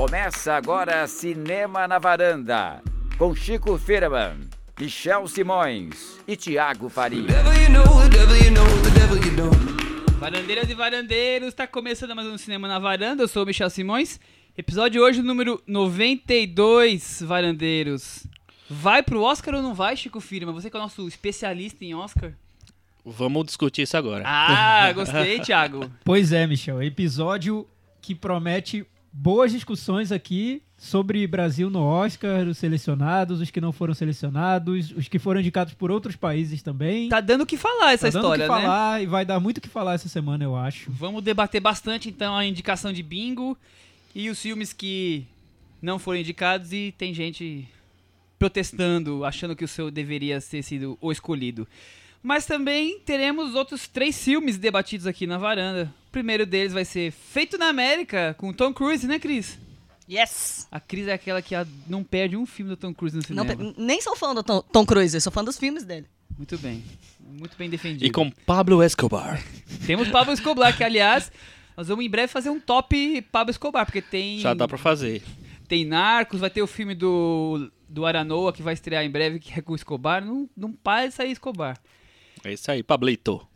Começa agora Cinema na Varanda, com Chico Firman, Michel Simões e Tiago Faria. Varandeiras e varandeiros, está começando mais um Cinema na Varanda, eu sou o Michel Simões. Episódio hoje, número 92, varandeiros. Vai pro Oscar ou não vai, Chico Firma? Você que é o nosso especialista em Oscar. Vamos discutir isso agora. Ah, gostei, Thiago. Pois é, Michel. Episódio que promete boas discussões aqui sobre Brasil no Oscar, os selecionados, os que não foram selecionados, os que foram indicados por outros países também. Tá dando o que falar essa Tá dando o história, que né? falar e vai dar muito o que falar essa semana, eu acho. Vamos debater bastante então a indicação de bingo e os filmes que não foram indicados e tem gente protestando, achando que o seu deveria ter sido o escolhido. Mas também teremos outros três filmes debatidos aqui na varanda. O primeiro deles vai ser Feito na América, com Tom Cruise, né, Cris? Yes! A Cris é aquela que não perde um filme do Tom Cruise no Não, cinema. pe- nem sou fã do Tom, Tom Cruise, eu sou fã dos filmes dele. Muito bem. Muito bem defendido. E com Pablo Escobar. Temos Pablo Escobar, que aliás, nós vamos em breve fazer um top Pablo Escobar, porque tem. Já dá pra fazer. Tem Narcos, vai ter o filme do, do Aranoa que vai estrear em breve, que é com o Escobar. Não, não para de sair Escobar. É isso aí, Pablito.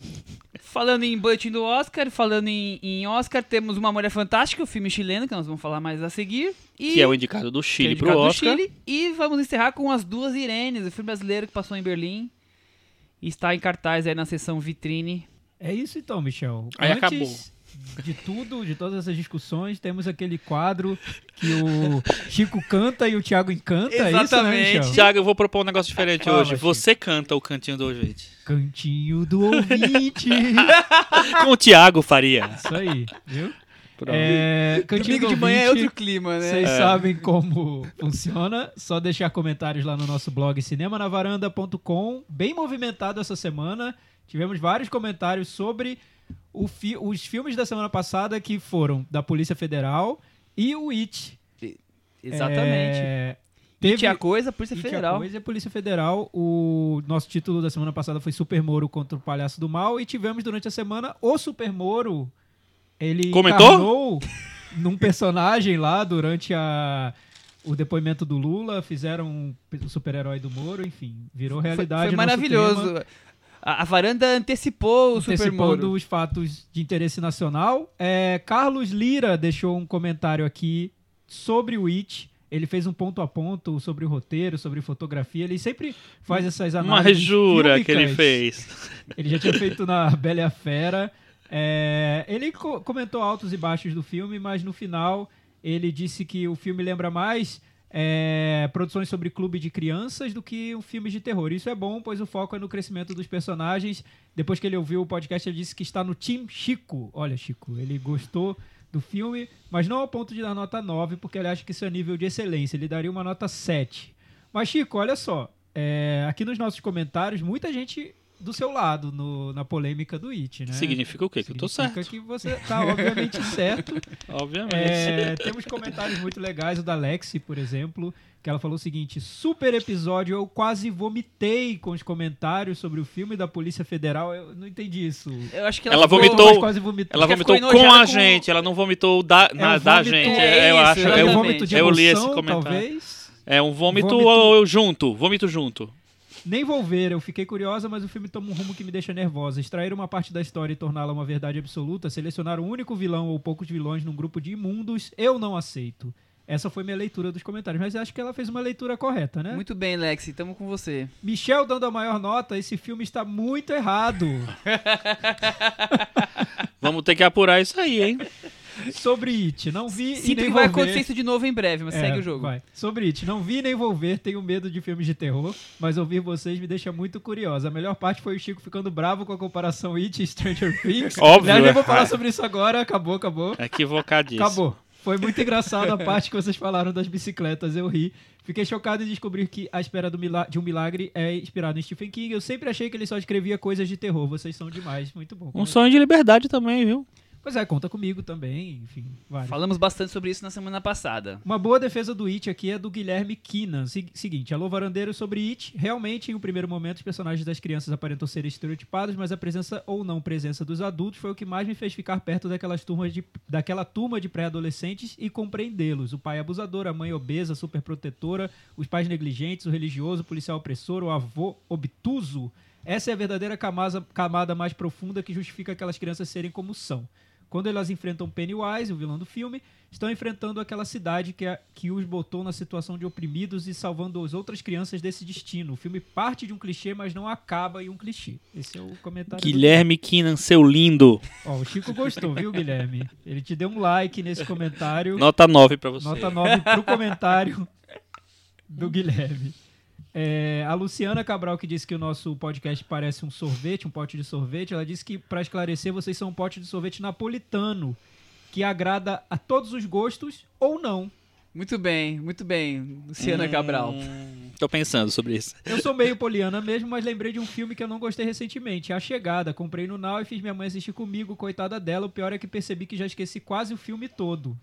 Falando em boletim do Oscar, falando em, em Oscar, temos Uma Mulher Fantástica, o filme chileno, que nós vamos falar mais a seguir. E, Que é o indicado do é Chile indicado pro do Oscar. Chile. E vamos encerrar com As Duas Irenes, o filme brasileiro que passou em Berlim. E está em cartaz aí na sessão vitrine. É isso então, Michel. Aí Antes acabou. De tudo, de todas essas discussões, temos aquele quadro que o Chico canta e o Thiago encanta, é isso, né, Exatamente. Tiago, eu vou propor um negócio diferente Fala, hoje. Chico. Você canta o cantinho do ouvinte. Cantinho do ouvinte. Com o Tiago Faria. isso aí, viu? É, Cantinho Domingo do de manhã é outro clima, né? Vocês É. sabem como funciona. Só deixar comentários lá no nosso blog cinemanavaranda.com. Bem movimentado essa semana. Tivemos vários comentários sobre fi- os filmes da semana passada que foram da Polícia Federal e o It. Exatamente. É, Teve teve a coisa, Polícia It, a Federal. Coisa e a Polícia Federal. O nosso título da semana passada foi Super Moro contra o Palhaço do Mal. E tivemos durante a semana o Super Moro. Ele Comentou? num personagem lá durante a, o depoimento do Lula. Fizeram um, o super-herói do Moro. Enfim, virou Foi, realidade. foi nosso maravilhoso. A, a varanda antecipou o Super antecipando os fatos de interesse nacional. É, Carlos Lira deixou um comentário aqui sobre o It. Ele fez um ponto a ponto sobre o roteiro, sobre fotografia. Ele sempre faz essas análises. Mas jura que ele fez. Ele já tinha feito na Bela e a Fera. É, ele co- comentou altos e baixos do filme, mas no final ele disse que o filme lembra mais é, produções sobre clube de crianças do que um filme de terror. Isso é bom, pois o foco é no crescimento dos personagens. Depois que ele ouviu o podcast, ele disse que está no Team Chico. Olha, Chico, ele gostou do filme, mas não ao ponto de dar nota 9, porque ele acha que isso é nível de excelência. Ele daria uma nota 7. Mas, Chico, olha só. é, aqui nos nossos comentários, muita gente do seu lado no- na polêmica do It, né? Significa o quê? Que eu tô Significa certo. que você tá obviamente certo. Obviamente. É, temos comentários muito legais, o da Lexi, por exemplo, que ela falou o seguinte: super episódio, eu quase vomitei com os comentários sobre o filme da Polícia Federal. Eu não entendi isso. Eu acho que ela, Ela ficou- vomitou- Mas quase vomitou. Ela vomitou com a com- gente, ela não vomitou da, na- É um da gente. É eu isso, acho. É exatamente. um Eu, vômito de eu li esse emoção, comentário. talvez. é um vômito, Vômito- junto. Vômito junto. Nem vou ver, eu fiquei curiosa, mas o filme toma um rumo que me deixa nervosa. Extrair uma parte da história e torná-la uma verdade absoluta, selecionar um único vilão ou poucos vilões num grupo de imundos, eu não aceito. Essa foi minha leitura dos comentários, mas acho que ela fez uma leitura correta, né? Muito bem, Lexi, tamo com você. Michel dando a maior nota, esse filme está muito errado. Vamos ter que apurar isso aí, hein? Sobre It, não vi e Sinto nem que vou vai ver. acontecer isso de novo em breve, mas É, segue o jogo. vai. Sobre It, não vi nem vou ver, tenho medo de filmes de terror, mas ouvir vocês me deixa muito curiosa. A melhor parte foi o Chico ficando bravo com a comparação It e Stranger Things. Óbvio, Aliás, nem vou é. falar sobre isso agora, acabou, acabou. Equivocadíssimo. Acabou. Foi muito engraçado a parte que vocês falaram das bicicletas, eu ri. Fiquei chocado em descobrir que A Espera do Mila- de um Milagre é inspirado em Stephen King. Eu sempre achei que ele só escrevia coisas de terror. Vocês são demais. Muito bom. Um sonho de liberdade também, viu? Pois é, conta comigo também, enfim, vários. Falamos bastante sobre isso na semana passada. Uma boa defesa do It aqui é do Guilherme. Se- seguinte, alô varandeiro sobre It. Realmente, em um primeiro momento, os personagens das crianças aparentam ser estereotipados, mas a presença ou não presença dos adultos foi o que mais me fez ficar perto daquelas turmas de, daquela turma de pré-adolescentes e compreendê-los. O pai abusador, a mãe obesa, superprotetora, os pais negligentes, o religioso, o policial opressor, o avô obtuso. Essa é a verdadeira camada, camada mais profunda que justifica aquelas crianças serem como são. Quando elas enfrentam Pennywise, o vilão do filme, estão enfrentando aquela cidade que, é- que os botou na situação de oprimidos e salvando as outras crianças desse destino. O filme parte de um clichê, mas não acaba em um clichê. Esse é o comentário. do- Guilherme Keenan, seu lindo. Ó, o Chico gostou, viu, Guilherme? Ele te deu um like nesse comentário. Nota 9 pra você. Nota 9 pro comentário do Guilherme. É, a Luciana Cabral, que disse que o nosso podcast parece um sorvete, um pote de sorvete, ela disse que, para esclarecer, vocês são um pote de sorvete napolitano, que agrada a todos os gostos ou não. Muito bem, muito bem, Luciana Cabral. Hum, tô pensando sobre isso. Eu sou meio poliana mesmo, mas lembrei de um filme que eu não gostei recentemente, A Chegada. Comprei no Now e fiz minha mãe assistir comigo, coitada dela. O pior é que percebi que já esqueci quase o filme todo.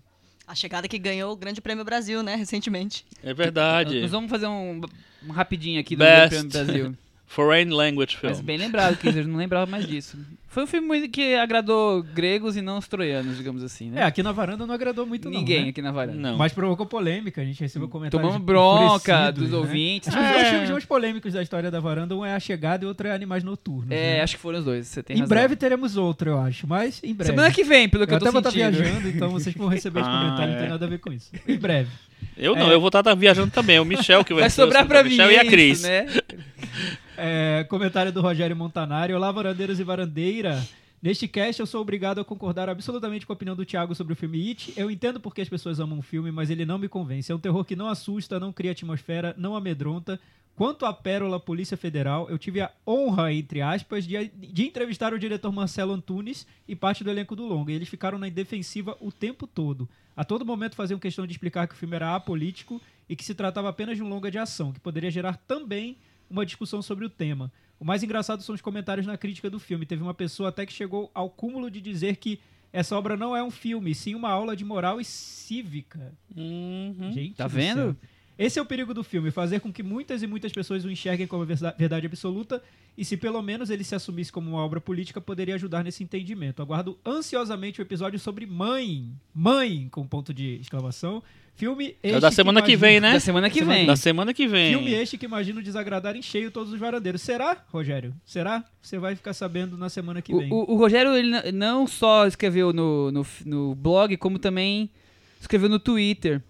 A chegada que ganhou o Grande Prêmio Brasil, né, recentemente. É verdade. Nós vamos fazer um, um rapidinho aqui do Best. Prêmio Brasil. Foreign Language Film. Mas bem lembrado, que eu não lembrava mais disso. Foi um filme que agradou gregos e não os troianos, digamos assim, É, né? aqui na varanda não agradou muito Ninguém não, né? aqui na varanda. Não. Mas provocou polêmica, a gente recebeu comentários Tomamos bronca dos né? ouvintes. Acho que os É. dois filmes mais polêmicos da história da varanda, um é A Chegada e outro é Animais Noturnos. É, né? acho que foram os dois, você tem Em razão. breve teremos outro, eu acho, mas em breve. Semana que vem, pelo que eu, eu tô até vou estar sentindo. viajando, então vocês vão receber esse Ah, comentário, não é. tem nada a ver com isso. Em breve. Eu não, É. eu vou estar viajando também. O Michel que vai Vai sobrar pra mim, Michel e a é Cris. isso, né? É, comentário do Rogério Montanari. Olá, varandeiros e varandeira. Neste cast, eu sou obrigado a concordar absolutamente com a opinião do Thiago sobre o filme It. Eu entendo porque as pessoas amam o filme, mas ele não me convence. É um terror que não assusta, não cria atmosfera, não amedronta. Quanto à Pérola Polícia Federal, eu tive a honra, entre aspas, de, de entrevistar o diretor Marcelo Antunes e parte do elenco do longa. E eles ficaram na defensiva o tempo todo. A todo momento faziam questão de explicar que o filme era apolítico e que se tratava apenas de um longa de ação, que poderia gerar também uma discussão sobre o tema. O mais engraçado são os comentários na crítica do filme. Teve uma pessoa até que chegou ao cúmulo de dizer que essa obra não é um filme, sim uma aula de moral e cívica. Uhum. Gente, Tá do vendo? céu. Esse é o perigo do filme, fazer com que muitas e muitas pessoas o enxerguem como verdade absoluta e se pelo menos ele se assumisse como uma obra política, poderia ajudar nesse entendimento. Aguardo ansiosamente o episódio sobre Mãe. Mãe, com ponto de exclamação. Filme É este o da semana que imagino- vem, né? Da semana que vem. Da semana que vem. Filme este que imagino desagradar em cheio todos os varandeiros. Será, Rogério? Será? Você vai ficar sabendo na semana que O, vem. o- o Rogério ele não só escreveu no, no, no blog, como também escreveu no Twitter.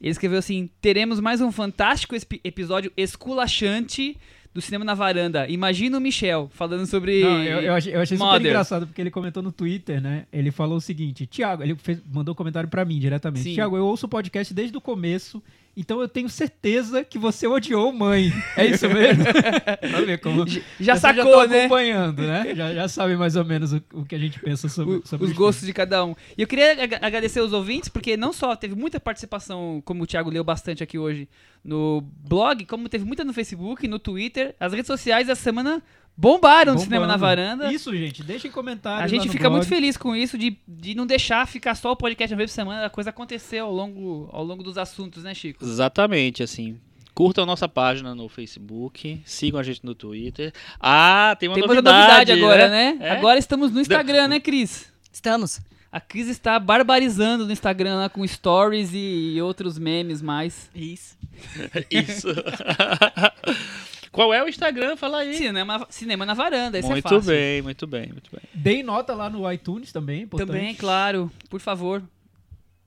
Ele escreveu assim: teremos mais um fantástico episódio esculachante do Cinema na Varanda. Imagina o Michel falando sobre. Não, eu, eu achei, eu achei super engraçado porque ele comentou no Twitter, né? Ele falou o seguinte: Tiago, ele fez- mandou um comentário pra mim diretamente. Tiago, eu ouço o podcast desde o começo, então eu tenho certeza que você odiou mãe. É isso mesmo? pra ver como. Já já sacou, tá né? acompanhando, né? Já, já sabe mais ou menos o, o que a gente pensa sobre, O- sobre os gostos de cada um. E eu queria ag- agradecer os ouvintes, porque não só teve muita participação, como o Thiago leu bastante aqui hoje, no blog, como teve muita no Facebook, no Twitter. As redes sociais essa semana bombaram no Cinema na Varanda. Isso, gente. Deixem comentários. A gente lá no fica blog. muito feliz com isso, de, de não deixar ficar só o podcast uma vez por semana, a coisa acontecer ao longo, ao longo dos assuntos, né, Chico? Exatamente, assim. Curtam a nossa página no Facebook, sigam a gente no Twitter. Ah, tem uma Tem uma novidade, novidade agora, né? É? Agora estamos no Instagram, né, Cris? Estamos. A Cris está barbarizando no Instagram lá com stories e outros memes mais. Isso. Isso. Qual é o Instagram? Fala aí. Cinema, cinema na varanda, esse é muito fácil. bem, muito bem, muito bem. Deem nota lá no iTunes também. Importante. Também, claro, por favor.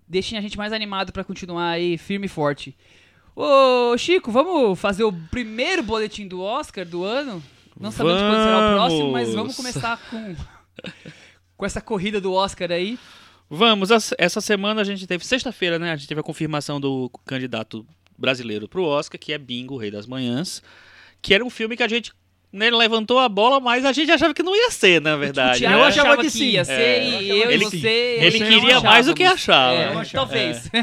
Deixem a gente mais animado pra continuar aí firme e forte. Ô, Chico, vamos fazer o primeiro boletim do Oscar do ano? Não sabemos quando será o próximo, mas vamos começar com com essa corrida do Oscar aí. Vamos, essa semana a gente teve, sexta-feira, né? A gente teve a confirmação do candidato brasileiro pro Oscar, que é Bingo, Rei das Manhãs. Que era um filme que a gente né, levantou a bola, mas a gente achava que não ia ser, na verdade. o Thiago né? eu achava achava que sim. ia ser É, e eu eu achava e você. Ele queria mais do que achava. É, Eu achava. talvez.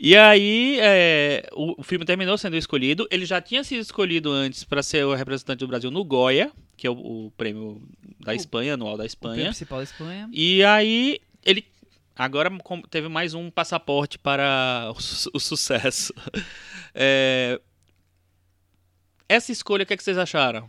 E aí, é, o, o filme terminou sendo escolhido. Ele já tinha sido escolhido antes para ser o representante do Brasil no Goya. que é o, o prêmio da O- Espanha, anual da O Espanha. prêmio principal da Espanha. E aí ele agora teve mais um passaporte para o, su- o sucesso. É, essa escolha, o que, é que vocês acharam?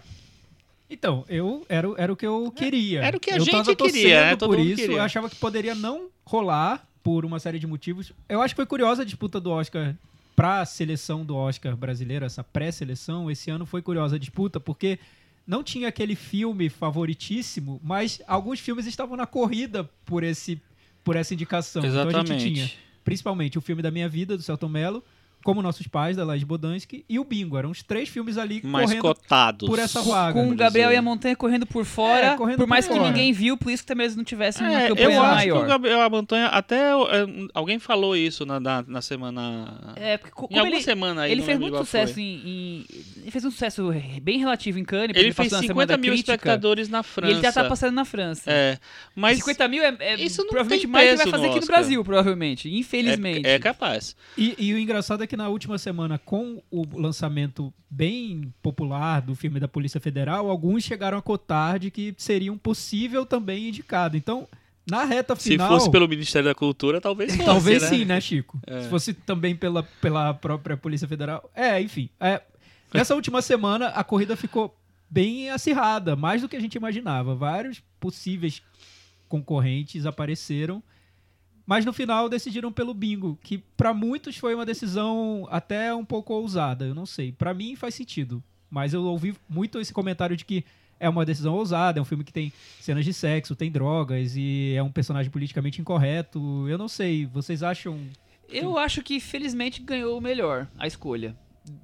Então, eu era, o- era o que eu queria. era o que a eu gente queria, né? Todo por isso, queria. eu achava que poderia não rolar por uma série de motivos. Eu acho que foi curiosa a disputa do Oscar pra seleção do Oscar brasileiro, essa pré-seleção. Esse ano foi curiosa a disputa, porque não tinha aquele filme favoritíssimo, mas alguns filmes estavam na corrida por, esse, por essa indicação. Então a gente tinha principalmente o filme da minha vida, do Celton Mello, Como Nossos Pais, da Laís Bodansky, e o Bingo. Eram os três filmes ali mais correndo cotados. por essa vaga. Com o vamos Gabriel dizer. e a Montanha correndo por fora, É, correndo por por mais que fora. ninguém viu, por isso que talvez não tivesse uma É, campanha eu acho maior. que o Gabriel a Montanha até é, alguém falou isso na, na, na semana É, porque co- em como alguma ele, semana aí ele não fez muito sucesso em, em- Ele fez um sucesso bem relativo em Cannes, porque ele fez passou na Semana 50 da mil Crítica, espectadores na França E ele já tá passando na França. é mas 50 mil é, é isso não provavelmente tem mais que vai fazer no aqui no. Brasil, provavelmente. Infelizmente. é, é capaz E, e o engraçado é que na última semana, com o lançamento bem popular do filme da Polícia Federal, alguns chegaram a cotar de que seria um possível também indicado. Então, na reta se final. fosse pelo Ministério da Cultura talvez fosse, Talvez né? sim, né, Chico? É. Se fosse também pela, pela própria Polícia Federal. É, enfim. é, nessa última semana, a corrida ficou bem acirrada, mais do que a gente imaginava. Vários possíveis concorrentes apareceram. Mas no final decidiram pelo bingo, que pra muitos foi uma decisão até um pouco ousada, eu não sei. Pra mim faz sentido, mas eu ouvi muito esse comentário de que é uma decisão ousada, é um filme que tem cenas de sexo, tem drogas e é um personagem politicamente incorreto. Eu não sei, vocês acham Eu acho que felizmente ganhou o melhor, a escolha.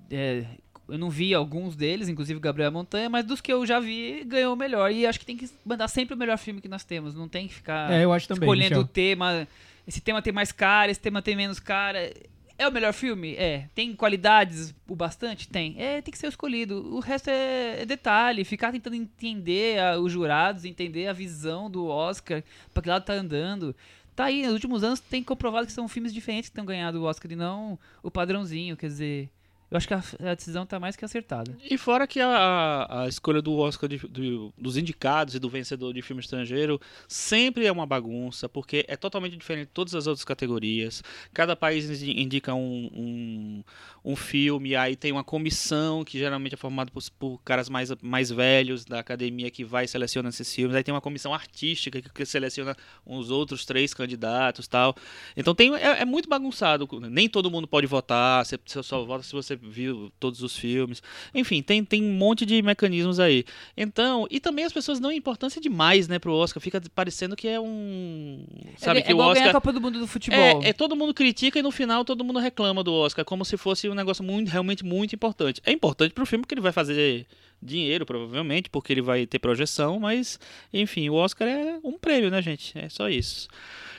É, eu não vi alguns deles, inclusive Gabriel Montanha, mas dos que eu já vi, ganhou o melhor. E acho que tem que mandar sempre o melhor filme que nós temos. Não tem que ficar É, também. escolhendo Michel. o tema. Esse tema tem mais cara, esse tema tem menos cara. É o melhor filme? É. Tem qualidades o bastante? Tem. É, tem que ser escolhido. O resto é, é detalhe. Ficar tentando entender a- os jurados, entender a visão do Oscar, pra que lado tá andando. Tá aí, nos últimos anos tem comprovado que são filmes diferentes que estão ganhando o Oscar e não o padrãozinho. Quer dizer, eu acho que a, a decisão tá mais que acertada. E fora que a, a- escolha do Oscar de- do- dos indicados e do vencedor de filme estrangeiro sempre é uma bagunça, porque é totalmente diferente de todas as outras categorias. Cada país indi- indica um, um, um filme, aí tem uma comissão que geralmente é formada por, por caras mais, mais velhos da academia que vai selecionar esses filmes. Aí tem uma comissão artística que, que seleciona uns outros três candidatos tal. Então tem, é, é muito bagunçado. Nem todo mundo pode votar, você, você só vota se você viu todos os filmes. Enfim, tem, tem um monte de mecanismos aí. Então, e também as pessoas dão importância demais, né, pro Oscar. Fica parecendo que é um. Sabe, é, que é o igual ganhar a Oscar. Copa do Mundo do Futebol. É, é, todo mundo critica e no final todo mundo reclama do Oscar, como se fosse um negócio muito, realmente muito importante. É importante pro filme porque ele vai fazer dinheiro, provavelmente, porque ele vai ter projeção, mas, enfim, o Oscar é um prêmio, né, gente? É só isso.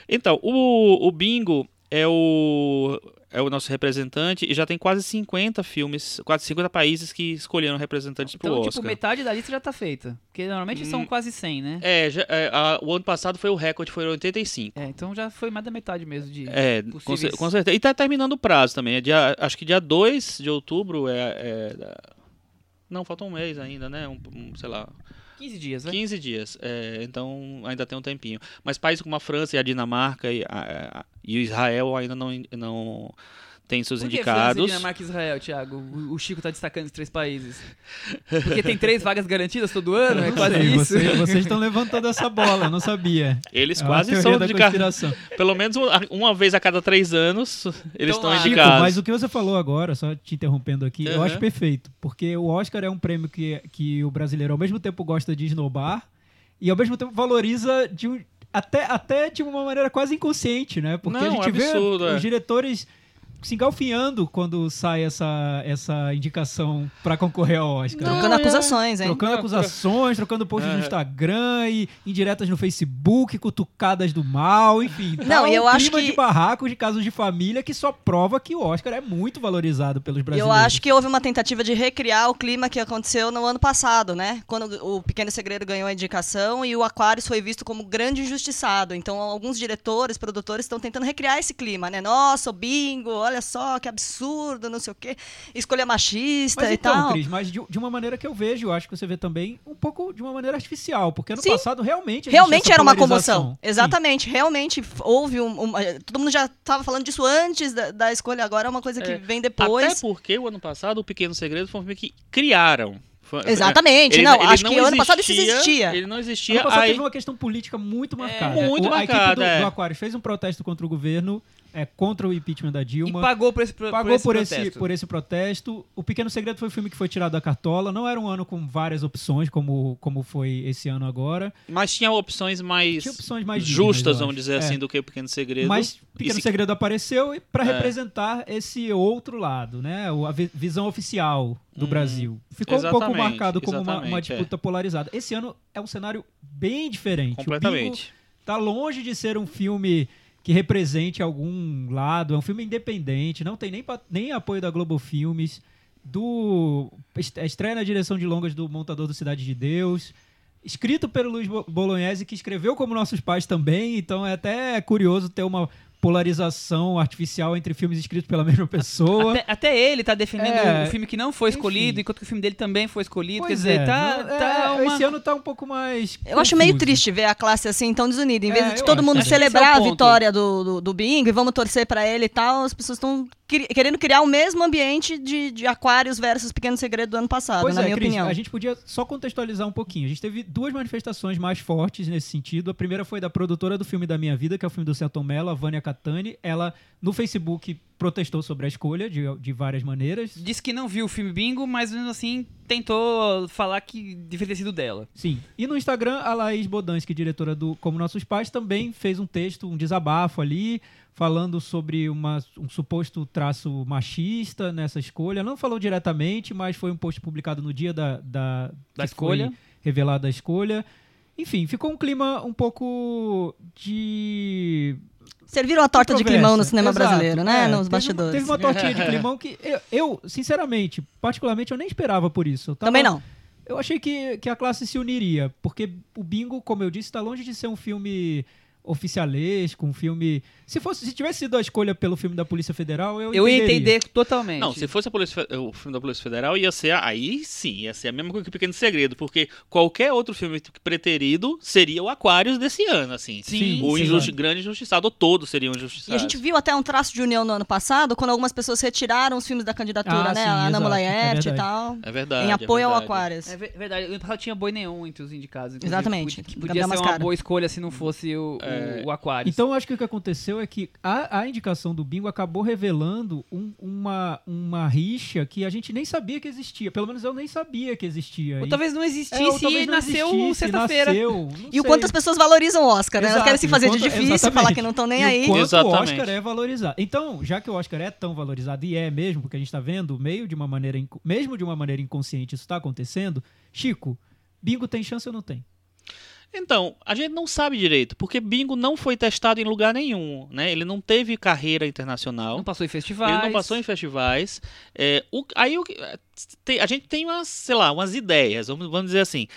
Então, o, o Bingo é o, é o nosso representante e já tem quase 50 filmes, quase 50 países que escolheram representantes pro Então, Oscar. tipo, metade da lista já tá feita. Porque normalmente são Hum. quase 100, né? É, já- é, a- o ano passado foi o recorde, foi 85. É, então já foi mais da metade mesmo de É, com, possíveis. com certeza. E tá terminando o prazo também. É dia, acho que dia 2 de outubro é. é não, falta um mês ainda, né? Um, um, sei lá, 15 dias, né? 15 dias. É, então ainda tem um tempinho. Mas países como a França e a Dinamarca e, a- a- e o Israel ainda não, não tem seus Por que França, indicados. Dinamarca e Israel, Thiago? O, Chico tá destacando os três países. Porque tem três vagas garantidas todo ano? É Eu quase sei, isso. Vocês, vocês estão levantando essa bola, eu não sabia. Eles É quase são conspiração. Pelo menos uma, uma vez a cada três anos eles estão lá. Chico, indicados. mas o que você falou agora, só te interrompendo aqui, eu Uhum. acho perfeito. Porque o Oscar é um prêmio que, que o brasileiro ao mesmo tempo gosta de esnobar e ao mesmo tempo valoriza de um- até, até de uma maneira quase inconsciente, né? Porque a Não, gente absurdo, vê é. os diretores se engalfinhando quando sai essa, essa indicação pra concorrer ao Oscar. Não, Trocando é- acusações, hein? Trocando acusações, trocando posts no É. Instagram e indiretas no Facebook, cutucadas do mal, enfim. Não, tá eu um acho clima que- de barracos de casos de família que só prova que o Oscar é muito valorizado pelos Eu brasileiros. acho que houve uma tentativa de recriar o clima que aconteceu no ano passado, né? Quando o Pequeno Segredo ganhou a indicação e o Aquarius foi visto como grande injustiçado. Então, alguns diretores, produtores estão tentando recriar esse clima, né? Nossa, o bingo, olha só que absurdo, não sei o quê, escolha machista Mas e então, tal. Cris, mas de, de uma maneira que eu vejo, eu acho que você vê também um pouco de uma maneira artificial, porque ano Sim. passado realmente Realmente existia essa era uma comoção. Exatamente. Realmente f- houve um, um- Todo mundo já estava falando disso antes da, da escolha, agora é uma coisa que É. vem Até depois. porque o ano passado, o Pequeno Segredo foi um filme que criaram. Foi- Exatamente. ele- não, ele acho não que ano passado isso existia, existia. Ele não Ano existia. passado Aí, teve uma questão política muito marcada. muito O- a equipe marcada, do, é. do Aquarius fez um protesto contra o governo, é, contra o impeachment da E Dilma. pagou por esse, pro- Pagou esse por esse, protesto. por esse protesto. O Pequeno Segredo foi o filme que foi tirado da cartola. Não era um ano com várias opções, como, como foi esse ano agora. mas tinha opções mais, Tinha opções mais dignas, justas, eu vamos dizer É. assim, do que o Pequeno Segredo. Mas Pequeno E se- Segredo apareceu para É. representar esse outro lado, né? A vi- visão oficial do Hum, Brasil. Ficou um pouco marcado como uma, uma exatamente, disputa polarizada. Esse ano é um cenário bem diferente. O Bingo Completamente. tá longe de ser um filme que represente algum lado. É um filme independente, não tem nem, nem apoio da Globo Filmes. Do est- estreia na direção de longas do montador do Cidade de Deus. Escrito pelo Luiz Bo- Bolognese, que escreveu como nossos pais também. Então é até curioso ter uma polarização artificial entre filmes escritos pela mesma pessoa. Até, até ele tá defendendo É, o filme que não foi escolhido, enfim. enquanto que o filme dele também foi escolhido. Pois Quer dizer, é, tá, não- tá é, uma... Esse ano tá um pouco mais. Eu acho meio triste ver a classe assim tão desunida. Em vez É, de eu todo acho mundo é celebrar a vitória do, do, do Bingo e vamos torcer pra ele e tal, as pessoas estão querendo criar o mesmo ambiente de, de Aquários versus Pequeno Segredo do ano passado, Pois na é, minha Cris, opinião. a gente podia só contextualizar um pouquinho. A gente teve duas manifestações mais fortes nesse sentido. A primeira foi da produtora do filme da minha vida, que é o filme do Celton Mello, a Vânia Catani. Ela, no Facebook, protestou sobre a escolha de, de várias maneiras. Disse que não viu o filme Bingo, mas mesmo assim tentou falar que devia ter sido dela. Sim. E no Instagram, a Laís Bodansky, diretora do Como Nossos Pais, também fez um texto, um desabafo ali, falando sobre uma- um suposto traço machista nessa escolha. Não falou diretamente, mas foi um post publicado no dia da, da, Da escolha. revelada a escolha. Enfim, ficou um clima um pouco de Serviram a torta de climão no cinema Exato. brasileiro, né? É, Nos teve- bastidores. Teve uma tortinha de climão que eu, eu, sinceramente, particularmente, eu nem esperava por isso. Tava- Também não. Eu achei que, que a classe se uniria, porque o Bingo, como eu disse, está longe de ser um filme oficialesco, um filme... Se fosse, se tivesse sido a escolha pelo filme da Polícia Federal, eu, Eu ia entender totalmente. Não, se fosse a Polícia o filme da Polícia Federal, ia ser. Aí sim, ia ser a mesma coisa que o Pequeno Segredo, porque qualquer outro filme preterido seria o Aquários desse ano, assim. Sim, o sim. injusti- grande injustiçado, ou todos seriam E injustiçados. a gente viu até um traço de união no ano passado, quando algumas pessoas retiraram os filmes da candidatura, Ah, né? sim, a Ana exato. Mulaerte É e tal. É verdade. em apoio é ao verdade. Aquarius. É ver- verdade, o ano passado tinha boi neon entre os indicados. Exatamente, Que, podia ser uma boa escolha se não fosse o, o, É. o Aquarius. Então, eu acho que o que aconteceu é que a, a indicação do Bingo acabou revelando um- uma, uma rixa que a gente nem sabia que existia. Pelo menos eu nem sabia que existia. Ou E- talvez não existisse É, ou talvez e não nasceu sexta-feira. E o quanto as pessoas valorizam o Oscar, né? Elas Exato, querem se fazer de quanto- difícil, exatamente. falar que não estão nem e aí. O quanto Exatamente. o Oscar é valorizado. Então, já que o Oscar é tão valorizado, e é mesmo, porque a gente está vendo, meio de uma maneira, mesmo de uma maneira inconsciente, isso está acontecendo, Chico, Bingo tem chance ou não tem? Então, a gente não sabe direito, porque Bingo não foi testado em lugar nenhum, né? Ele não teve carreira internacional. Não passou em festivais. Ele não passou em festivais. É, o- aí o a gente tem umas, sei lá, umas ideias, vamos, vamos dizer assim.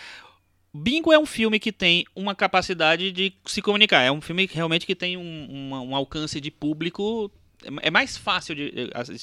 Bingo é um filme que tem uma capacidade de se comunicar. É um filme que realmente que tem um, uma- um alcance de público. É é mais fácil de.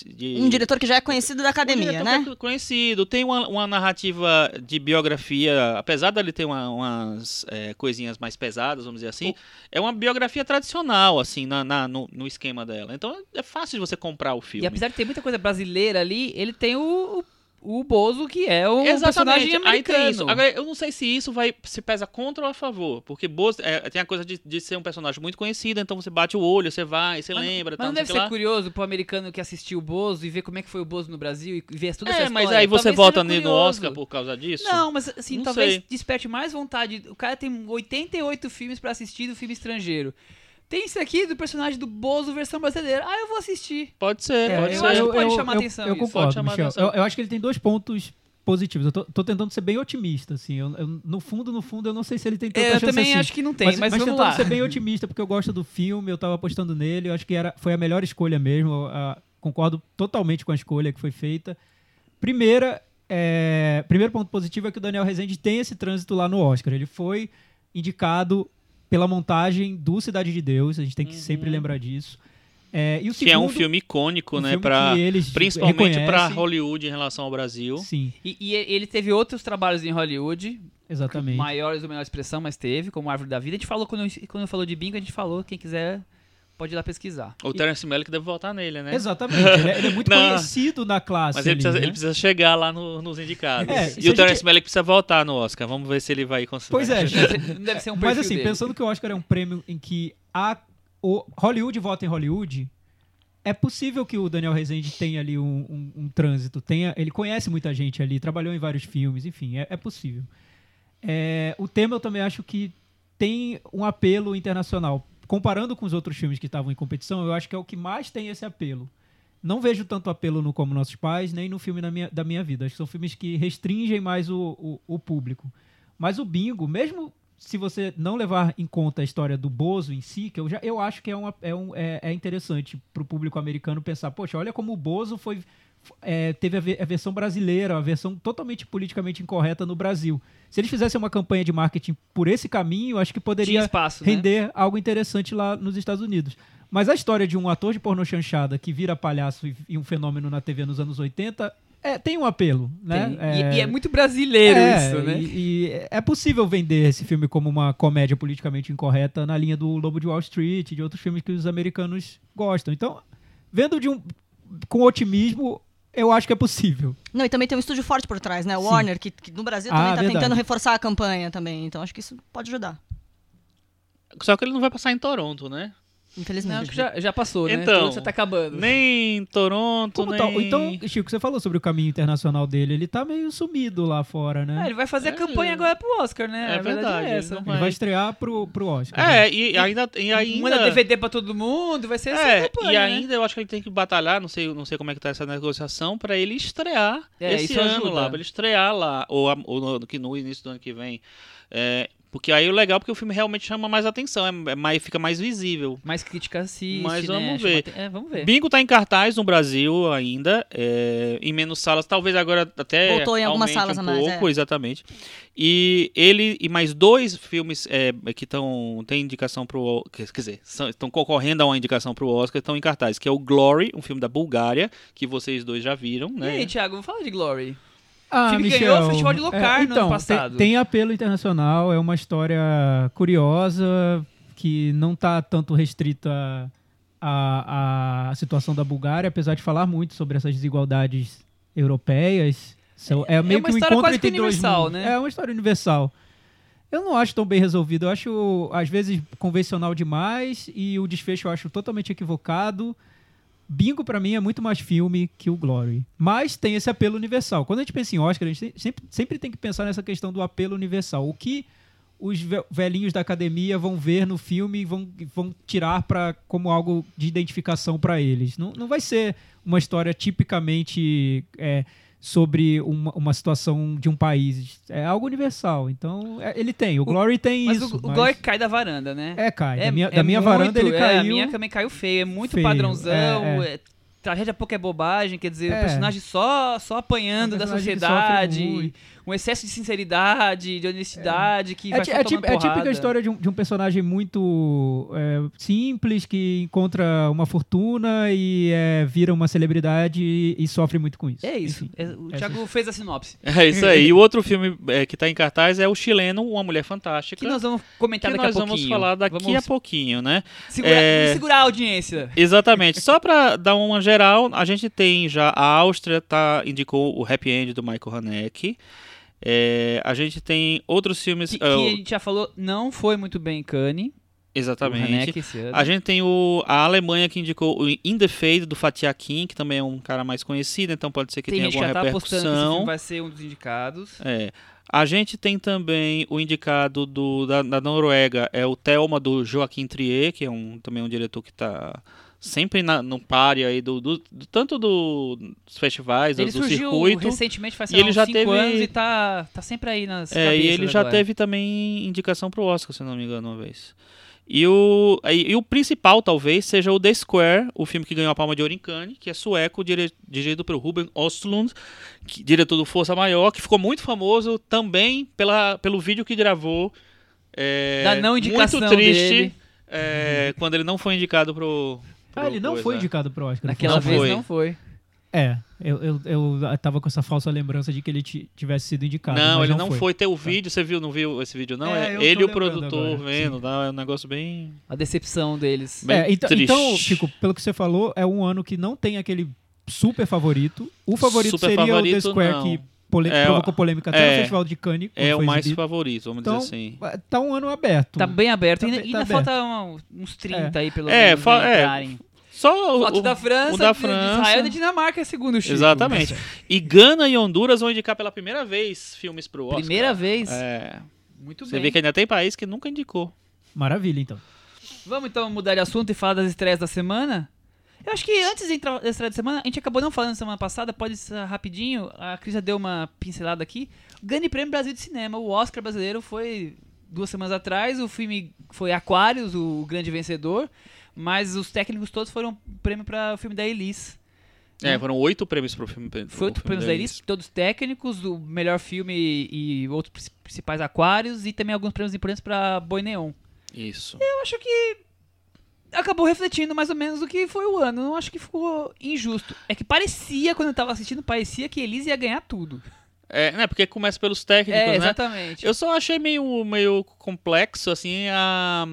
de Um diretor que já é conhecido da um academia, diretor né? que é conhecido, tem uma, uma narrativa de biografia, apesar dele ter uma- umas é, coisinhas mais pesadas, vamos dizer assim, é uma biografia tradicional, assim, na, na- no, no esquema dela. Então é fácil de você comprar o filme. E apesar de ter muita coisa brasileira ali, ele tem o, o, o Bozo, que é o Exatamente, personagem aí americano. isso. Agora, eu não sei se isso vai se pesa contra ou a favor, porque Bozo, é, tem a coisa de, de ser um personagem muito conhecido, então você bate o olho, você vai, você Mas- lembra, Mas tal, não deve ser lá. curioso pro americano que assistiu o Bozo e ver como é que foi o Bozo no Brasil e ver essa É, história. mas aí você Talvez vota no. Oscar por causa disso? Não, mas assim, Não talvez sei. desperte mais vontade. O cara tem 88 filmes pra assistir do filme estrangeiro. Tem esse aqui do personagem do Bozo versão brasileira. Ah, eu vou assistir. Pode ser, É, pode eu ser. acho que pode chamar eu, atenção Eu isso. Pode concordo, chamar Michel. atenção. Eu, eu acho que ele tem dois pontos positivos. Eu tô, tô tentando ser bem otimista, assim. Eu- eu- no fundo, no fundo, eu não sei se ele tem tanta É, eu também assim. acho que não tem, mas, vamos tentando lá. ser bem otimista, porque eu gosto do filme, eu tava apostando nele, eu acho que era, foi a melhor escolha mesmo. eu, ah, concordo totalmente com a escolha que foi feita. Primeira, é, primeiro ponto positivo é que o Daniel Rezende tem esse trânsito lá no Oscar. Ele foi indicado pela montagem do Cidade de Deus, a gente tem que Uhum. sempre lembrar disso. É, e o Que é um segundo, filme icônico, um né? filme Pra, que eles principalmente para. Hollywood em relação ao Brasil. Sim, E, e ele teve outros trabalhos em Hollywood, exatamente. maiores ou menor expressão, mas teve, como Árvore da Vida. A gente falou, quando, quando falou de bingo, a gente falou, quem quiser pode ir lá pesquisar. O Terence Malick deve votar nele, né? Exatamente. Ele é, ele é muito Não. conhecido na classe. Mas ele ali, precisa, né? ele precisa chegar lá no- nos indicados. É, e o Terence gente- Malick precisa voltar no Oscar. Vamos ver se ele vai conseguir. Pois é, deve ser um Mas assim, dele. pensando que o Oscar é um prêmio em que a, o Hollywood vota em Hollywood, é possível que o Daniel Rezende tenha ali um, um- um trânsito. Tenha, ele conhece muita gente ali, trabalhou em vários filmes, enfim, é, é possível. É, o tema eu também acho que tem um apelo internacional. Comparando com os outros filmes que estavam em competição, eu acho que é o que mais tem esse apelo. Não vejo tanto apelo no Como Nossos Pais, nem no filme da minha, da minha vida. Acho que são filmes que restringem mais o, o, o público. Mas o Bingo, mesmo se você não levar em conta a história do Bozo em si, que eu, já, eu acho que é, uma, é, um, é, é interessante para o público americano pensar, poxa, olha como o Bozo foi, é, teve a, ve- a versão brasileira, a versão totalmente politicamente incorreta no Brasil. Se eles fizessem uma campanha de marketing por esse caminho, acho que poderia espaço, né? render algo interessante lá nos Estados Unidos. Mas a história de um ator de pornô chanchada que vira palhaço e, e um fenômeno na TV nos anos 80 é, tem um apelo, né? Tem. E, e é muito brasileiro é, isso, né? E, e é possível vender esse filme como uma comédia politicamente incorreta na linha do Lobo de Wall Street e de outros filmes que os americanos gostam. Então, vendo de um com otimismo, eu acho que é possível. Não, e também tem um estúdio forte por trás, né? O Sim. Warner, que, que no Brasil Ah, também tá verdade. tentando reforçar a campanha também. Então acho que isso pode ajudar. Só que ele não vai passar em Toronto, né? Não, Infelizmente. acho que já, já passou, né? Então, Você tá acabando. Nem Toronto, Como nem... tal? Então, Chico, você falou sobre o caminho internacional dele, ele tá meio sumido lá fora, né? Ah, ele vai fazer a É. campanha agora pro Oscar, né? É a verdade, verdade, é ele essa. não Ele vai estrear pro, pro Oscar. né? É, e ainda... E ainda... Manda DVD pra todo mundo, vai ser essa É, campanha, e né? ainda eu acho que ele tem que batalhar, não sei, não sei como é que tá essa negociação, pra ele estrear É, esse ano ajuda. lá, pra ele estrear lá, ou, a- ou no, que no início do ano que vem. É, porque aí o legal é porque o filme realmente chama mais atenção, é, é mais, fica mais visível. Mais crítica assiste, Mas né? vamos Chama ver. É, vamos ver. Bingo tá em cartaz no Brasil ainda, é, em menos salas, talvez agora até Voltou em algumas salas um a mais, pouco, é. exatamente. E ele e mais dois filmes é, que estão tem indicação pro quer quer dizer, são- estão concorrendo a uma indicação pro Oscar, estão em cartaz, que é o Glory, um filme da Bulgária, que vocês dois já viram, E né? aí, Thiago, vamos falar de Glory. Ah, filme Michel, ganhou o Festival de Locarno então, ano passado. Tem, tem apelo internacional, é uma história curiosa que não está tanto restrita à, à situação da Bulgária, apesar de falar muito sobre essas desigualdades europeias. São- é, meio uma que um história quase que universal, né? É uma história universal. Eu não acho tão bem resolvido. Eu acho, às vezes, convencional demais e o desfecho eu acho totalmente equivocado. Bingo, pra mim, é muito mais filme que o Glory. Mas tem esse apelo universal. Quando a gente pensa em Oscar, a gente sempre, sempre tem que pensar nessa questão do apelo universal. O que os ve- velhinhos da academia vão ver no filme e vão, vão tirar pra, como algo de identificação para eles. Não, não vai ser uma história tipicamente é, sobre uma, uma situação de um país. É algo universal. Então, é, ele tem. O Glory tem Mas isso. o, o Glory cai da varanda, né? É, cai. É- da minha, é da minha varanda muito- ele é, caiu. a minha também caiu feio. É muito feio, padrãozão. é, é- tragédia pouco é bobagem, quer dizer, É. o personagem só, só apanhando da personagem que sociedade. Um excesso de sinceridade, de honestidade, que É, vai ti- só é, tomando tipo- é típica história de um, de um personagem muito é, simples que encontra uma fortuna e é, vira uma celebridade e, e sofre muito com isso. É isso. Enfim, É, o Thiago fez a sinopse. É isso aí. E o outro filme é, que tá em cartaz é o chileno Uma Mulher Fantástica. Que nós vamos comentar que daqui nós a vamos pouquinho. falar daqui Vamos a pouquinho, né? Segurar, É. vamos segurar a audiência. Exatamente. Só pra dar uma geral, a gente tem já a Áustria tá indicou o Happy End do Michael Haneke. É, a gente tem outros filmes. Que, que ah, a gente já falou, não foi muito bem o exatamente. A gente tem o, a Alemanha que indicou o In the Fade do Fatih Akin, que também é um cara mais conhecido, então pode ser que Tem tenha que alguma tá que repercussão. vai ser um dos indicados. É. A gente tem também o indicado do, da, da Noruega, é o Thelma do Joaquim Trier, que é um, também um diretor que está sempre na, no páreo aí do, do- do- tanto do- dos festivais, Ele do surgiu circuito. recentemente, faz e ele uns já cinco teve- anos e tá, tá sempre aí nas É, e ele já agora. teve também indicação pro Oscar, se não me engano, uma vez. E o, e, e o principal, talvez, seja o The Square, o filme que ganhou a Palma de Ouro em Cannes, que é sueco, dire, dirigido pelo Ruben Östlund, que- diretor do Força Maior, que ficou muito famoso também pela, pelo vídeo que gravou. É, Da não indicação muito triste dele. é, quando ele não foi indicado pro Ah, ele não coisa. foi indicado pro Oscar. Naquela Não vez foi. não foi. É, eu, eu, eu tava com essa falsa lembrança de que ele ti- tivesse sido indicado. Não, mas ele não foi. Tem o vídeo, você viu, não viu esse vídeo, não? É, É, ele e o produtor agora, vendo, tá? É um negócio bem. A decepção deles. Bem É, então, triste. então, Chico, pelo que você falou, é um ano que não tem aquele super favorito. O favorito Super seria o The favorito, Square, não. que pole- É, provocou polêmica até é. no Festival de Cannes. É o mais exibido. favorito, vamos Então, dizer assim. Tá um ano aberto. Tá bem aberto. Tá ainda bem- tá ainda falta um- uns 30 aí, pelo É, menos, fa- né, é, entrarem. Só o, o da França, o da de- de França. Israel e da Dinamarca, segundo o Chico. Exatamente. E Gana e Honduras vão indicar pela primeira vez filmes pro Oscar. Primeira vez. É. Muito Você bem. vê que ainda tem país que nunca indicou. Maravilha, então. Vamos então mudar de assunto e falar das estreias da semana? Eu acho que antes de entrar na da semana, a gente acabou não falando semana passada, pode ser rapidinho, a Cris já deu uma pincelada aqui. Grande Prêmio Brasil de Cinema, o Oscar brasileiro foi duas semanas atrás, o filme foi Aquários, o grande vencedor, mas os técnicos todos foram prêmio para o filme da Elis. É, foram oito prêmios pro filme. pro Foi outro filme prêmio da. Elis, todos técnicos, o melhor filme e outros princi- principais aquários, e também alguns prêmios importantes para Boi Neon. Isso. Eu acho que acabou refletindo mais ou menos o que foi o ano. Não acho que ficou injusto. É que parecia, quando eu tava assistindo, parecia que Elise ia ganhar tudo. É, né, porque começa pelos técnicos, É, né? exatamente. Eu só achei meio, meio complexo, assim, a,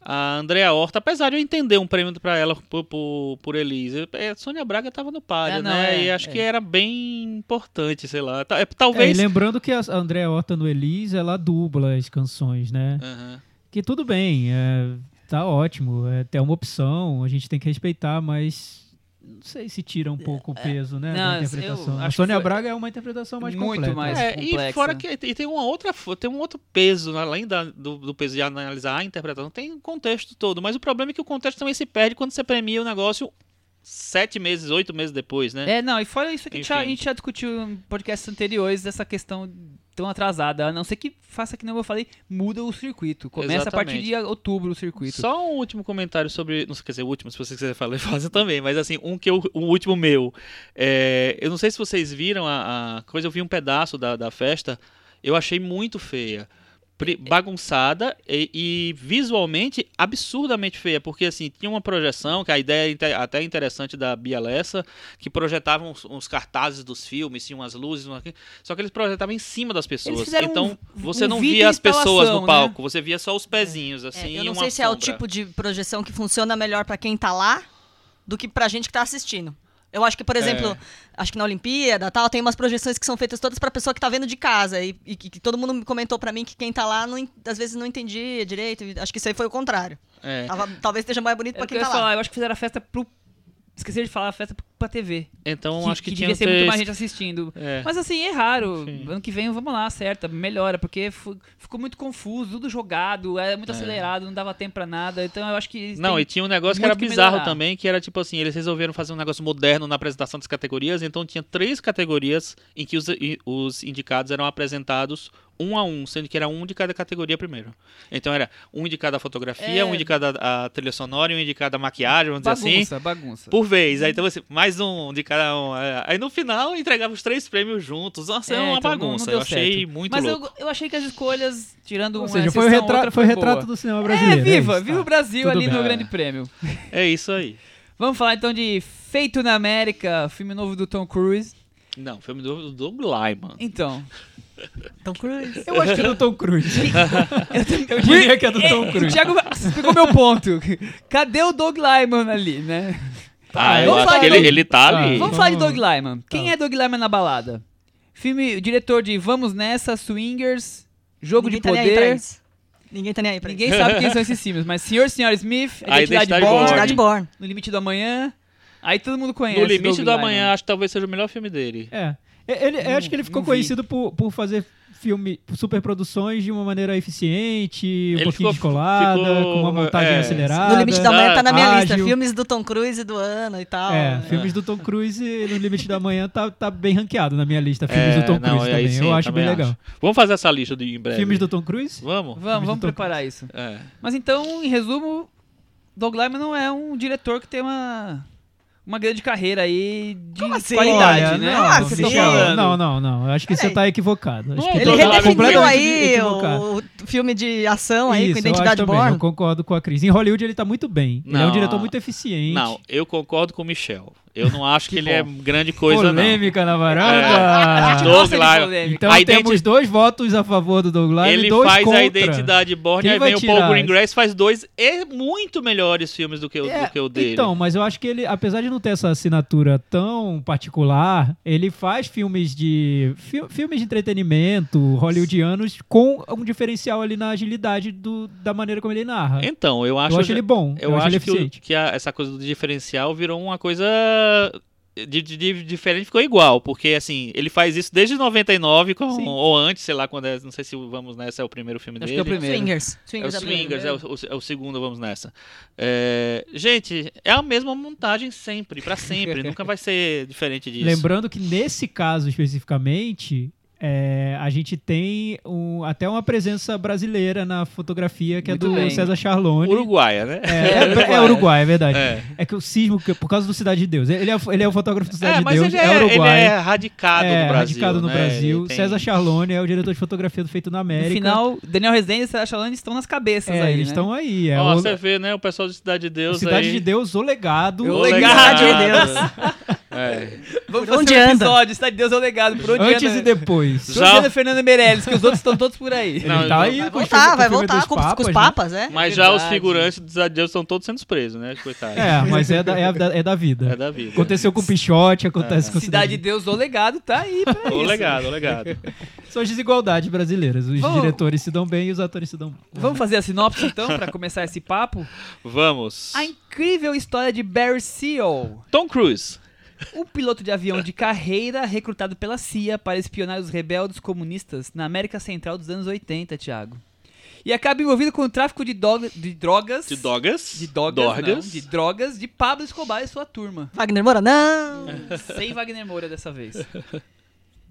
a Andrea Horta, apesar de eu entender um prêmio pra ela por, por, por Elise. É, Sônia Braga tava no palio, Ah, não, né? é, e acho é. que era bem importante, sei lá. É, É, e talvez. lembrando que a Andréa Horta no Elise, ela dubla as canções, né? Aham. Que tudo bem, é, tá ótimo, é, é uma opção, a gente tem que respeitar, mas não sei se tira um pouco o peso, né, Não, da interpretação. A Sônia foi Braga é uma interpretação mais muito completa. mais. É, e complexa. fora que e tem uma outra tem um outro peso né, além da- do, do peso de analisar a interpretação tem o contexto todo mas o problema é que o contexto também se perde quando você premia o negócio sete meses oito meses depois né É, não, e fora isso que a gente, já, a gente já discutiu em podcasts anteriores, dessa questão tão atrasada. A não ser que faça que nem eu falei, muda o circuito. Começa a partir Exatamente. de outubro o circuito. Só um último comentário sobre. Não sei, quer dizer, o último, se você quiser falar, faça também. Mas assim, um que eu, o último meu. É, eu não sei se vocês viram a, a coisa, eu vi um pedaço da, da festa. Eu achei muito feia. Bagunçada e, e visualmente absurdamente feia, porque assim, tinha uma projeção, que a ideia é até interessante da Bia Lessa, que projetavam uns, uns cartazes dos filmes, tinha umas luzes, só que eles projetavam em cima das pessoas. Então um- você um não via as pessoas no né? palco, você via só os pezinhos, É, assim, eu e não sei se é o sombra. tipo de projeção que funciona melhor pra quem tá lá do que pra gente que tá assistindo. Eu acho que, por exemplo, É. acho que na Olimpíada tal, tem umas projeções que são feitas todas pra pessoa que tá vendo de casa. E, e que, que todo mundo me comentou pra mim que quem tá lá, não às vezes não entendia direito. Acho que isso aí foi o contrário. É. Tava- talvez esteja mais bonito É que quem eu tá ia lá. falar, eu acho que fizeram a festa pro. Esqueci de falar a festa pra TV. Então que, acho que, que tinha devia ser ter muito mais gente assistindo. É. Mas assim, erraram. Sim. Ano que vem, vamos lá, acerta, melhora, porque ficou muito confuso, tudo jogado, é muito acelerado, não dava tempo pra nada. Então eu acho que. Não, e tinha um negócio que era que bizarro também, que era tipo assim, eles resolveram fazer um negócio moderno na apresentação das categorias, então tinha três categorias em que os, os indicados eram apresentados um a um, sendo que era um de cada categoria primeiro. Então era um de cada fotografia, É. um de cada a trilha sonora e um de cada maquiagem, vamos dizer assim. bagunça, bagunça. Por vez, aí então você, mais um de cada um. é, Aí no final entregava os três prêmios juntos. Nossa, é, É, uma então não- não bagunça. eu achei certo. muito Mas louco. eu, eu achei que as escolhas, tirando Ou uma seja, foi o retrato, outra foi o retrato do cinema brasileiro. É, viva, isso, viva tá. o Brasil Tudo ali bem. no Grande Prêmio. É isso aí. Vamos falar então de Feito na América, filme novo do Tom Cruise. Não, filme do, do Doug Lyman. Então, Tom Cruise. Eu acho que é do Tom Cruise. eu diria que é do Tom o Cruise. Thiago explicou meu ponto. Cadê o Doug Lyman ali, né? Ah, eu vamos acho falar que de ele, ele tá ali. Vamos falar de Doug Lyman. Quem é Doug Lyman na balada? Filme, diretor de Vamos Nessa, Swingers, Jogo Ninguém de tá nem aí pra Poder. isso. Ninguém tá nem aí pra Ninguém sabe quem são esses filmes, mas Senhor e Senhora Smith, A Identidade Identidade Born, Born. Cidade Born. No Limite do Amanhã. Aí todo mundo conhece. No Limite Doug do. Amanhã, acho que talvez seja o melhor filme dele. É. Ele, eu acho que ele ficou conhecido por, por fazer filme, superproduções de uma maneira eficiente, um Ele pouquinho ficou- descolada, ficou, com uma montagem é, acelerada. No Limite da Manhã tá na minha ágil. lista. Filmes do Tom Cruise do ano e tal. É, filmes do Tom Cruise no Limite da Manhã tá, tá bem ranqueado na minha lista. Filmes É, do Tom não, Cruise é, também. sim, eu acho também bem legal. Vamos fazer essa lista de, em breve. Filmes do Tom Cruise? Vamos? Vamos, vamos preparar isso. É. Mas então, em resumo, Doug Lyman não é um diretor que tem uma, uma grande carreira aí de Como assim? qualidade, Olha, né? Não, Ah, vocês estão falando. não, não, não. Eu acho que você Peraí. tá equivocado. Acho Não, que eu Ele completamente redefiniu aí equivocado. o, filme de ação aí Isso, com identidade born. Eu concordo com a Cris. Em Hollywood ele tá muito bem. Ele é um Não. diretor muito eficiente. Não, eu concordo com o Michel. Eu não acho que, Que ele é grande coisa, não. Polêmica na A varanda. gente Doug polêmica. Então A temos identi- dois votos a favor do Doug Ele dois faz contra. a identidade Borne, Quem aí vem o Paul? Greengrass faz dois e muito melhores filmes do que o, É, do que o dele. Então, mas eu acho que ele, apesar de não ter essa assinatura tão particular, ele faz filmes de fi- filmes de entretenimento hollywoodianos com um diferencial ali na agilidade do- da maneira como ele narra. Então, eu acho, eu acho ele bom, eu, eu acho acho que, o- que a- essa coisa do diferencial virou uma coisa de, de- de diferente ficou igual, porque assim, ele faz isso desde 99 com, Sim. ou antes, sei lá, quando é, não sei se o vamos nessa é o primeiro filme Acho que é dele. o primeiro. Swingers. É o Swingers, é o. Swingers, é o, o- é o segundo, vamos nessa. É, gente, é a mesma montagem sempre, pra sempre, nunca vai ser diferente disso. Lembrando que nesse caso especificamente, é, a gente tem um- até uma presença brasileira na fotografia, que Muito é do bem. César Charlone. Uruguaia, né? É, é, é Uruguai, é verdade. É. É. que o Sismo, por causa do Cidade de Deus. Ele é, ele é o fotógrafo do Cidade É, de mas Deus, ele é, é, ele Uruguai. é radicado é, no Brasil. radicado no né? Brasil. Ele tem- César Charlone é o diretor de fotografia do Feito na América. No final, Daniel Rezende e Sarah Chalane estão nas cabeças é, aí, eles né? estão aí. É Ó, o, você vê, né? O pessoal de Cidade de Deus Cidade aí. de Deus, o legado. O O legado de Deus. É. Vamos Por fazer onde um anda? episódio, Cidade de Deus é o legado. Por onde Antes anda, e depois. Por Já- onde anda Fernando Meirelles, que os outros estão todos por aí. Não, tá aí Vai voltar, vai o voltar dos com, com os papas, né? papas, é? Mas já os figurantes de Cidade de Deus estão todos sendo presos, né? Coitado. É, mas é da, é da, é da vida. É da vida. Aconteceu com o Pichote, acontece com Cidade de Deus, o legado, tá aí pra O isso. legado, o legado. São as desigualdades brasileiras. Os Vamos- diretores se dão bem e os atores se dão mal. Vamos fazer a sinopse então, pra começar esse papo? Vamos. A incrível história de Barry Seal. Tom Cruise. Um piloto de avião de carreira recrutado pela CIA para espionar os rebeldes comunistas na América Central dos anos 80, Thiago. E acaba envolvido com o tráfico de, dog- de drogas. De Dogas. De drogas, Dorgas. não, de drogas de Pablo Escobar e sua turma. Wagner Moura, não! Sem Wagner Moura dessa vez.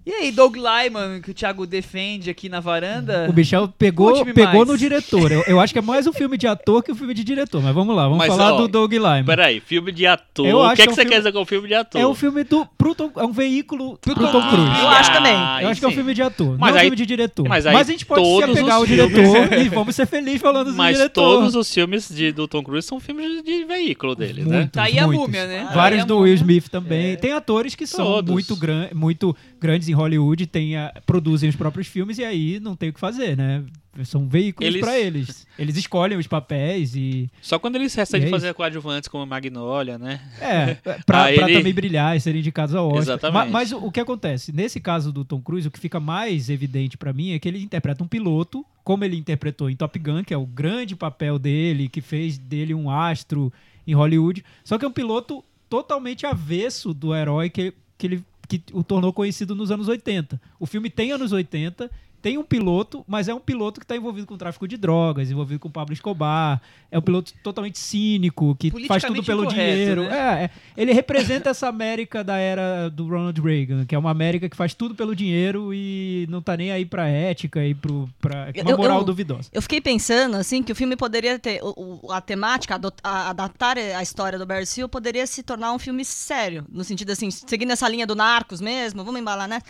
E aí, Doug Lyman, que o Thiago defende aqui na varanda. O Michel pegou, Conte-me pegou mais. no diretor. Eu, eu acho que é mais um filme de ator que um filme de diretor. Mas vamos lá, vamos Mas, falar ó, do Doug Lyman. Peraí, filme de ator. Eu O acho que, é que que é um você filme- quer dizer com filme de ator? É um filme do. Pro Tom- é um veículo pro, Tom Tom Cruise. Eu acho também. aí Eu acho que é um filme de ator. Mas não é um aí- filme de diretor. mas Mas, aí a gente pode se todos apegar ao os diretor e vamos ser felizes falando do Mas diretor. todos os filmes de, do Tom Cruise são filmes de, de veículo dele, né? Muitos, Tá aí a múmia, né? Vários Tá aí a do múmia. Will Smith também. É. Tem atores que são Todos. muito, gran muito grandes em Hollywood, tem a- produzem os próprios filmes e aí não tem o que fazer, né? São veículos Eles- pra eles. Eles escolhem os papéis e. Só quando eles restam de é fazer coadjuvantes como Magnolia, né? É, pra, Aí pra ele- também brilhar e serem indicados ao Oscar. Exatamente. Ma- Mas, o, o que acontece? Nesse caso do Tom Cruise, o que fica mais evidente pra mim é que ele interpreta um piloto, como ele interpretou em Top Gun, que é o grande papel dele, que fez dele um astro em Hollywood. Só que é um piloto totalmente avesso do herói que, que ele que o tornou conhecido nos anos 80. O filme tem anos 80, tem um piloto, mas é um piloto que está envolvido com tráfico de drogas, envolvido com Pablo Escobar. É um piloto totalmente cínico, que faz tudo pelo incorreto, dinheiro. né? É, é. ele representa essa América da era do Ronald Reagan, que é uma América que faz tudo pelo dinheiro e não tá nem aí pra ética e pro, pra uma Eu- moral eu- duvidosa. Eu fiquei pensando, assim, que o filme poderia ter. o- o- a temática, adot- a- adaptar a história do Barry Seal poderia se tornar um filme sério. No sentido, assim, seguindo essa linha do Narcos mesmo, vamos embalar, né?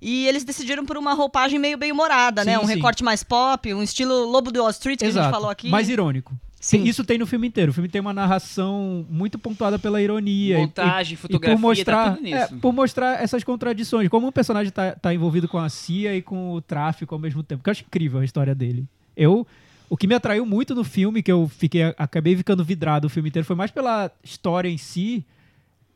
E eles decidiram por uma roupagem meio bem-humorada, né? Sim, Um sim. recorte mais pop, um estilo Lobo do Wall Street, que a gente falou aqui. mais irônico. Sim. Isso tem no filme inteiro. O filme tem uma narração muito pontuada pela ironia. Montagem, e, fotografia, e por mostrar, tá tudo nisso. é, por mostrar essas contradições. Como um personagem tá, tá envolvido com a CIA e com o tráfico ao mesmo tempo. Que eu acho incrível a história dele. Eu... O que me atraiu muito no filme, que eu fiquei, acabei ficando vidrado o filme inteiro, foi mais pela história em si,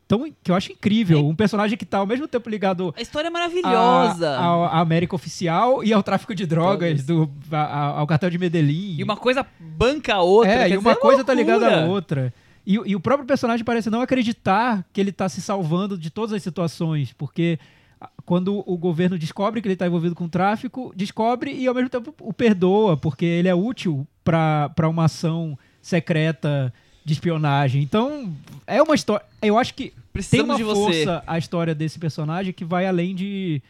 tão, que eu acho incrível. Um personagem que tá ao mesmo tempo ligado A história é maravilhosa. à América oficial e ao tráfico de drogas, do, a- a- ao cartel de Medellín. E uma coisa banca a outra. É, e uma dizer, coisa tá ligada à loucura. outra. E, o- e o próprio personagem parece não acreditar que ele tá se salvando de todas as situações, porque quando o governo descobre que ele tá envolvido com tráfico, descobre e ao mesmo tempo o perdoa, porque ele é útil para uma ação secreta de espionagem. Então, é uma história. Eu acho que tem Precisamos uma de você. força a história desse personagem que vai além de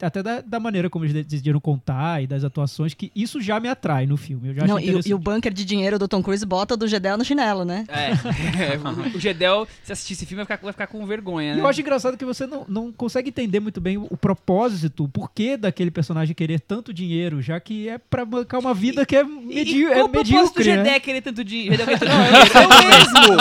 até da, da maneira como eles decidiram contar e das atuações, que isso já me atrai no filme. Eu já Não, acho e, o- e o bunker de dinheiro do Tom Cruise bota o do Gedel no chinelo, né? É, o Gedel, se assistir esse filme, vai ficar, vai ficar com vergonha, E né? eu acho engraçado que você não, não consegue entender muito bem o, o propósito, o porquê daquele personagem querer tanto dinheiro, já que é pra bancar uma vida que é, E- medi e é qual o propósito do medíocre, né? Gedel querer tanto dinheiro? Gedel querer tanto dinheiro? É o mesmo!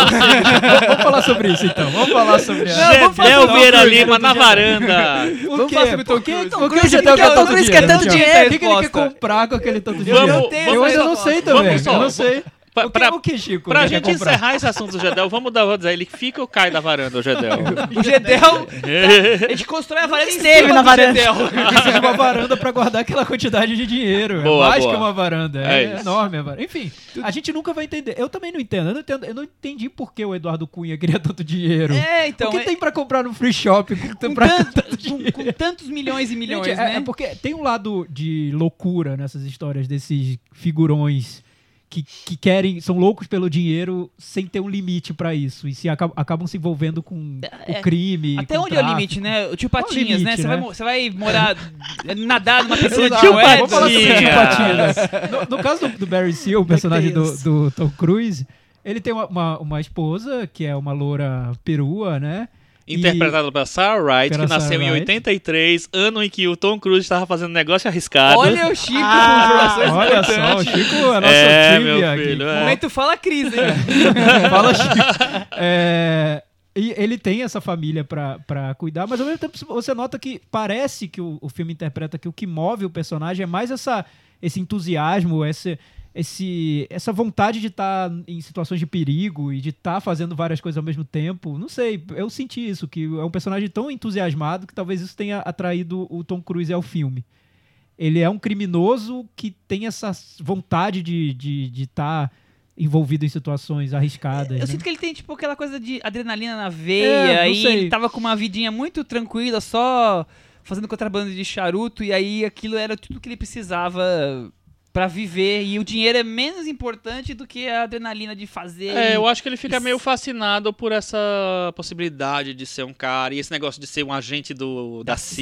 vamos, falar sobre isso então. Vamos falar sobre. Não, falar Gedel sobre Vieira Lima na varanda. Vamos falar sobre Por que Cruise. Tom Cruise o Gedel quer Tom tanto Cruise dinheiro? quer tanto Thiago? dinheiro? O que, ele quer Resposta. comprar com aquele tanto dinheiro? Eu ainda não sei também. Eu não sei. Pra, o que, pra- o que Chico? pra gente comprar? encerrar esse assunto do Gedel, vamos dar, vamos dizer, ele fica ou cai da varanda, o Gedel? O Gedel, a gente constrói a varanda cima na do varanda. Gedel. Precisa de uma varanda pra guardar aquela quantidade de dinheiro. Boa, é mais boa. que uma varanda. É, É enorme a varanda. Enfim, a gente nunca vai entender. Eu também não entendo. Eu não, entendo, eu não entendi por que o Eduardo Cunha queria tanto dinheiro. É, então... o que é- tem pra comprar no free shop? Com, com, tanto- tanto com- com tantos milhões e milhões, Gente, é, né? é porque tem um lado de loucura nessas histórias desses figurões que, que querem, são loucos pelo dinheiro sem ter um limite pra isso. E se acabam, acabam se envolvendo com É, o crime. Até onde é o limite, né? O tio o Patinhas, né? limite, Você né? vai, você vai morar, nadar numa piscina de. Vamos falar sobre Tio é. Patinhas. No, no caso do, do Barry Seal, o personagem do, do Tom Cruise, ele tem uma, uma, uma esposa que é uma loura perua, né? E- Interpretado pela Sarah Wright, Pela que nasceu Sarah em Wright. 83, ano em que o Tom Cruise estava fazendo negócio arriscado. Olha o Chico Ah, com Olha só, o. Chico, a nossa É, meu aqui. filho, é. Momento fala Cris, hein? Fala, Chico. É, e ele tem essa família pra, pra cuidar, mas ao mesmo tempo você nota que parece que o, o filme interpreta que o que move o personagem é mais essa, esse entusiasmo, esse, esse, essa vontade de estar em situações de perigo e de estar fazendo várias coisas ao mesmo tempo. Não sei, eu senti isso, que é um personagem tão entusiasmado que talvez isso tenha atraído o Tom Cruise ao filme. Ele é um criminoso que tem essa vontade de estar de, de tá envolvido em situações arriscadas. Eu né? sinto que ele tem, tipo, aquela coisa de adrenalina na veia. É, e sei. ele tava com uma vidinha muito tranquila, só fazendo contrabando de charuto. E aí aquilo era tudo que ele precisava pra viver. E o dinheiro é menos importante do que a adrenalina de fazer. É, eu acho que ele fica meio fascinado por essa possibilidade de ser um cara e esse negócio de ser um agente do, da, Da CIA,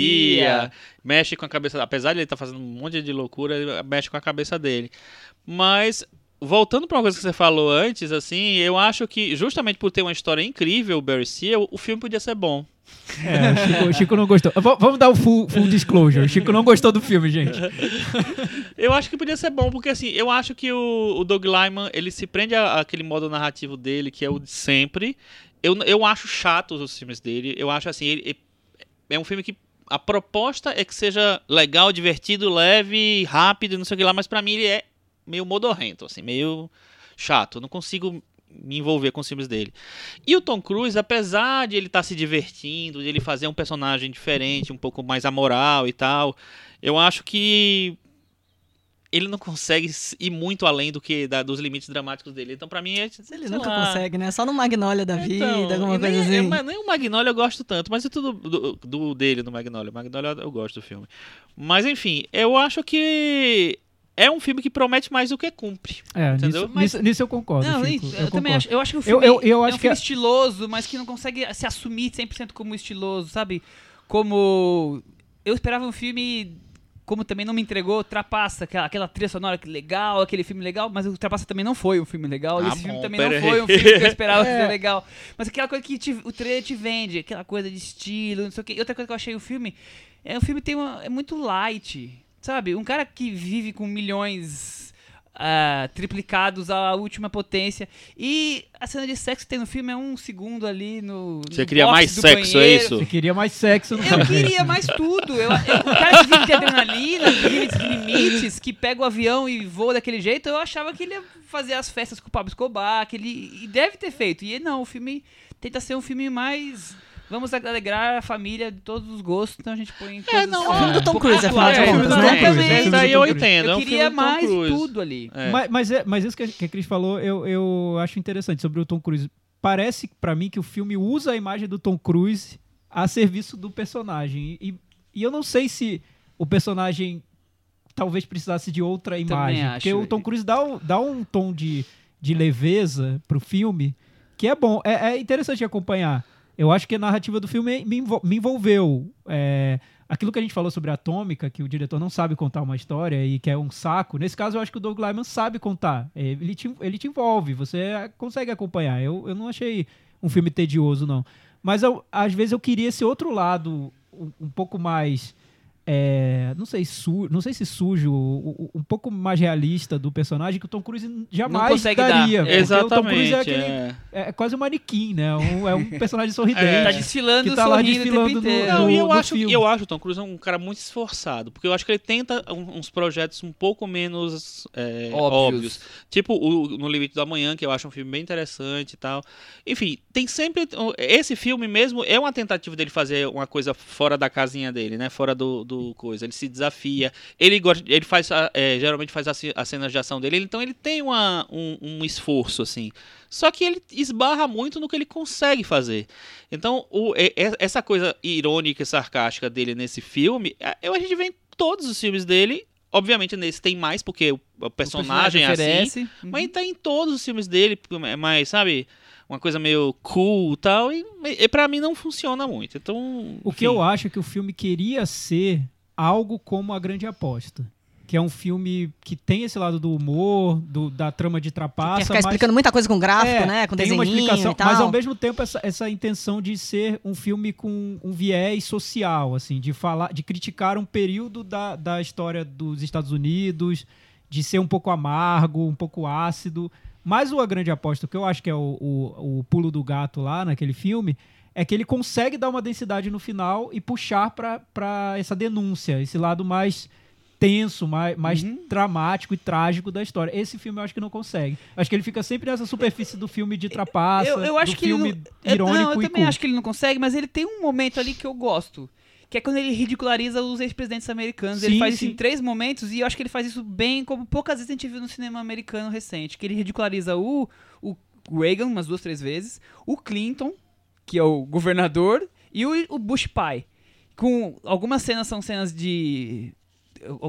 CIA. mexe com a cabeça, apesar de ele estar fazendo um monte de loucura, ele mexe com a cabeça dele. Mas voltando para uma coisa que você falou antes, assim, eu acho que justamente por ter uma história incrível, o Barry Seal, o filme podia ser bom. É, o Chico, o Chico não gostou. V- vamos dar o full, full disclosure. O Chico não gostou do filme, gente. Eu acho que podia ser bom, porque assim, eu acho que o, o Doug Lyman, ele se prende àquele modo narrativo dele, que é o de sempre. Eu, eu acho chatos os filmes dele. Eu acho assim, ele, ele- é um filme que a proposta é que seja legal, divertido, leve, rápido, não sei o que lá, mas pra mim ele é meio modorrento, assim, meio chato. Eu não consigo me envolver com os filmes dele. E o Tom Cruise, apesar de ele estar se divertindo, de ele fazer um personagem diferente, um pouco mais amoral e tal, eu acho que ele não consegue ir muito além do que da- dos limites dramáticos dele. Então, pra mim, é, Ele nunca lá. consegue, né? Só no Magnolia da vida, Então, alguma e coisa nem, assim. é, mas nem o Magnolia eu gosto tanto, mas é tudo do, do dele no Magnolia. Magnolia eu gosto do filme. Mas enfim, eu acho que é um filme que promete mais do que cumpre. É, Entendeu? nisso, Mas- nisso, nisso eu concordo. Não, Chico, eu, eu também concordo. acho. Eu acho que o filme eu- eu é acho um que filme a- estiloso, mas que não consegue se assumir 100% como estiloso, sabe? Como... Eu esperava um filme... Como também não me entregou Trapaça, aquela, aquela trilha sonora que legal, aquele filme legal, mas o Trapaça também não foi um filme legal, e Ah, esse filme bom, também pera não aí. foi um filme que eu esperava É. ser legal. Mas aquela coisa que te- o trailer te vende, aquela coisa de estilo, não sei o que. E outra coisa que eu achei o filme, é o filme tem uma, é muito light, sabe? Um cara que vive com milhões ah, triplicados à última potência. E a cena de sexo que tem no filme é um segundo ali no. Você no queria mais do sexo, é banheiro. isso? Você queria mais sexo no Eu filme. queria mais tudo. Eu, eu, o cara que vive de adrenalina, que vive de limites, que pega o avião e voa daquele jeito, eu achava que ele ia fazer as festas com o Pablo Escobar, que ele e deve ter feito. E não, o filme tenta ser um filme mais. Vamos alegrar a família de todos os gostos, então a gente põe coisas não, É filme do Tom Cruise, afinal É, de contas, do né? Tom Cruise, Também. Isso aí eu entendo. é Eu queria mais tudo ali. É. Mas, mas, é, mas isso que a, que a Cris falou, eu, eu acho interessante sobre o Tom Cruise. Parece pra mim que o filme usa a imagem do Tom Cruise a serviço do personagem. E, e eu não sei se o personagem talvez precisasse de outra imagem. acho. Porque o Tom Cruise dá, um- dá um tom de, de leveza pro filme que é bom. É, é interessante acompanhar. Eu acho que a narrativa do filme me, envol- me envolveu. É, aquilo que a gente falou sobre a Atômica, que o diretor não sabe contar uma história e que é um saco, nesse caso eu acho que o Doug Lyman sabe contar. É, Ele te, ele te envolve, você consegue acompanhar. Eu, eu não achei um filme tedioso, não. Mas eu- às vezes eu queria esse outro lado um, um pouco mais. É, não sei su, não sei se sujo, o- o- um pouco mais realista do personagem que o Tom Cruise jamais consegue dar. daria. Tom Cruise Exatamente. é, aquele, é. é quase um manequim, né? Um- é um personagem sorridente. É. Tá desfilando, Que tá lá desfilando tempo no-. Não, e eu do acho, filme. eu acho o Tom Cruise um cara muito esforçado, porque eu acho que ele tenta uns projetos um pouco menos é, Óbvios. óbvios. Tipo o No Limite do Amanhã, que eu acho um filme bem interessante e tal. Enfim, tem sempre. Esse filme mesmo é uma tentativa dele fazer uma coisa fora da casinha dele, né? Fora do, do coisa. Ele se desafia. Ele, gosta, ele faz, é, geralmente faz as, as cenas de ação dele, então ele tem uma, um, um esforço, assim. Só que ele esbarra muito no que ele consegue fazer. Então, o- essa coisa irônica e sarcástica dele nesse filme, é, eu, a gente vê em todos os filmes dele. Obviamente, nesse tem mais, porque o, o personagem, é assim. oferece. Uhum. Mas tá em todos os filmes dele, é mais, sabe? Uma coisa meio cool e tal. E, e pra mim não funciona muito. Então. O que eu acho é que o filme queria ser algo como A Grande Aposta. Que é um filme que tem esse lado do humor, do- da trama de Quer trapaça, ficar mas explicando muita coisa com gráfico, É, né? Com tem uma desenhinho explicação, e tal. mas ao mesmo tempo essa, essa intenção de ser um filme com um viés social, assim, de falar, de criticar um período da, da história dos Estados Unidos, de ser um pouco amargo, um pouco ácido. Mas o A Grande Aposta, que eu acho que é o, o, o pulo do gato lá naquele filme, é que ele consegue dar uma densidade no final e puxar para essa denúncia, esse lado mais tenso, mais, mais Uhum. dramático e trágico da história. Esse filme eu acho que não consegue. Acho que ele fica sempre nessa superfície do filme de trapaça, eu, eu acho do que ele filme não, eu, irônico não, eu e também cool. acho que ele não consegue, mas ele tem um momento ali que eu gosto. Que é quando ele ridiculariza os ex-presidentes americanos. ele Sim, faz isso sim. em três momentos e eu acho que ele faz isso bem, como poucas vezes a gente viu no cinema americano recente. Que ele ridiculariza o, o Reagan umas duas, três vezes, o Clinton, que é o governador, e o, o Bush pai. Com algumas cenas são cenas de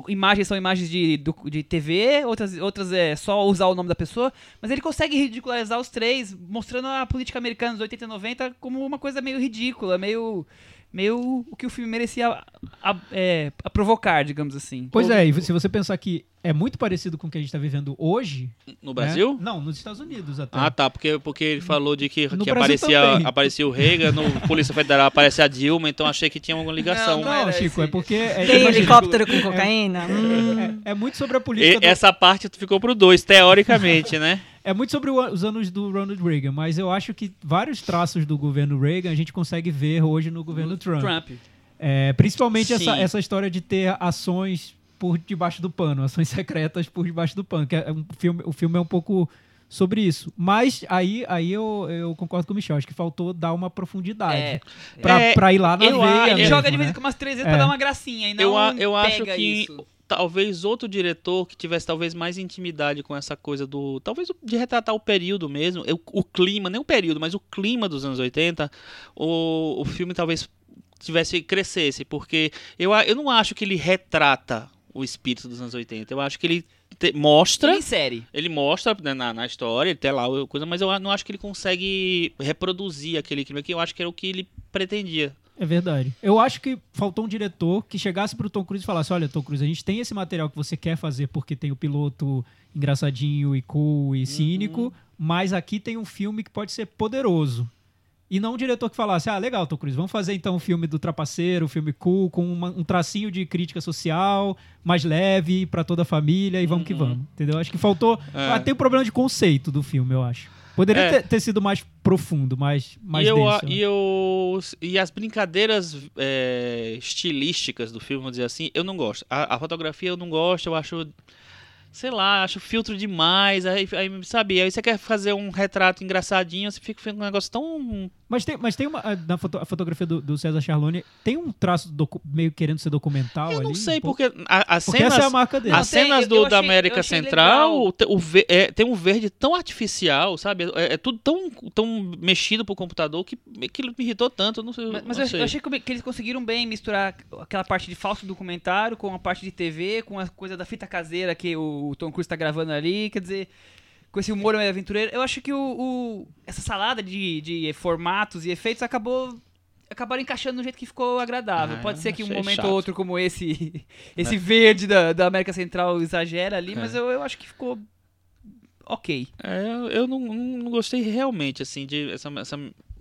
imagens são imagens de, de TV, outras, outras é só usar o nome da pessoa, mas ele consegue ridicularizar os três, mostrando a política americana dos 80 e 90 como uma coisa meio ridícula, meio, meio o que o filme merecia a, a- é, a provocar, digamos assim. Pois é, e se você pensar que é muito parecido com o que a gente está vivendo hoje... No Brasil? né? Não, nos Estados Unidos até. Ah, tá, porque, porque ele falou de que, No que Brasil aparecia, também. aparecia o Reagan, no Polícia Federal aparecia a Dilma, então achei que tinha alguma ligação. Não, Não, era Chico, esse- é porque... É, Tem helicóptero com cocaína? Hum. é, é muito sobre a E política... do- essa parte ficou pro dois, teoricamente, né? É muito sobre o- os anos do Ronald Reagan, mas eu acho que vários traços do governo Reagan a gente consegue ver hoje no governo Trump. Trump. É, principalmente essa, Sim. essa história de ter ações por debaixo do pano, ações secretas por debaixo do pano, que é um filme, o filme é um pouco sobre isso. Mas aí, aí eu, eu concordo com o Michel, acho que faltou dar uma profundidade É. pra, É, pra ir lá na eu veia Ele mesmo, joga de vez em né? quando umas três vezes É. pra dar uma gracinha e não eu eu acho pega que isso. Talvez outro diretor que tivesse talvez mais intimidade com essa coisa do. Talvez o- de retratar o período mesmo, eu- o clima, nem o período, mas o clima dos anos 80, o, o filme talvez tivesse crescesse, porque eu, eu não acho que ele retrata o espírito dos anos 80. Eu acho que ele te- mostra. Em série. Ele mostra né, na, na história, ele tem lá coisa, mas eu não acho que ele consegue reproduzir aquele clima que eu acho que era o que ele pretendia. É verdade. Eu acho que faltou um diretor que chegasse pro Tom Cruise e falasse: Olha, Tom Cruise, a gente tem esse material que você quer fazer porque tem o piloto engraçadinho e cool e cínico, mas aqui tem um filme que pode ser poderoso. E não um diretor que falasse: Ah, legal, Tom Cruise, vamos fazer então um filme do trapaceiro, um filme cool, com uma- um tracinho de crítica social, mais leve pra toda a família e vamos que vamos. Entendeu? Acho que faltou. É. Ah, tem um problema de conceito do filme, eu acho. Poderia É. ter, ter sido mais profundo, mais, mais e, eu, denso. né? e, eu, e as brincadeiras é, estilísticas do filme, vamos dizer assim, eu não gosto. A, a fotografia eu não gosto, eu acho. Sei lá, acho filtro demais. Aí, aí, sabe, aí você quer fazer um retrato engraçadinho, você fica fazendo um negócio tão. Mas tem, mas tem uma. a- Na foto- a fotografia do, do César Charlone, tem um traço docu- meio querendo ser documental Eu ali? não sei, um porque a- as Porque cenas. essa é a marca dele. As cenas do, eu da achei- América Central o ve- é, tem um verde tão artificial, sabe? É, é tudo tão, tão mexido pro computador que aquilo me irritou tanto. Não sei, Mas, mas não sei. eu achei que, que eles conseguiram bem misturar aquela parte de falso documentário com a parte de TV, com a coisa da fita caseira que o Tom Cruise tá gravando ali. Quer dizer, com esse humor meio aventureiro. Eu acho que o, o- essa salada de, de formatos e efeitos acabou acabaram encaixando no jeito que ficou agradável. Ah, Pode ser que um momento chato. ou outro como esse esse verde da, da América Central exagera ali, mas É. eu, eu acho que ficou ok. É, eu- eu não, não gostei realmente, assim, de essa, essa-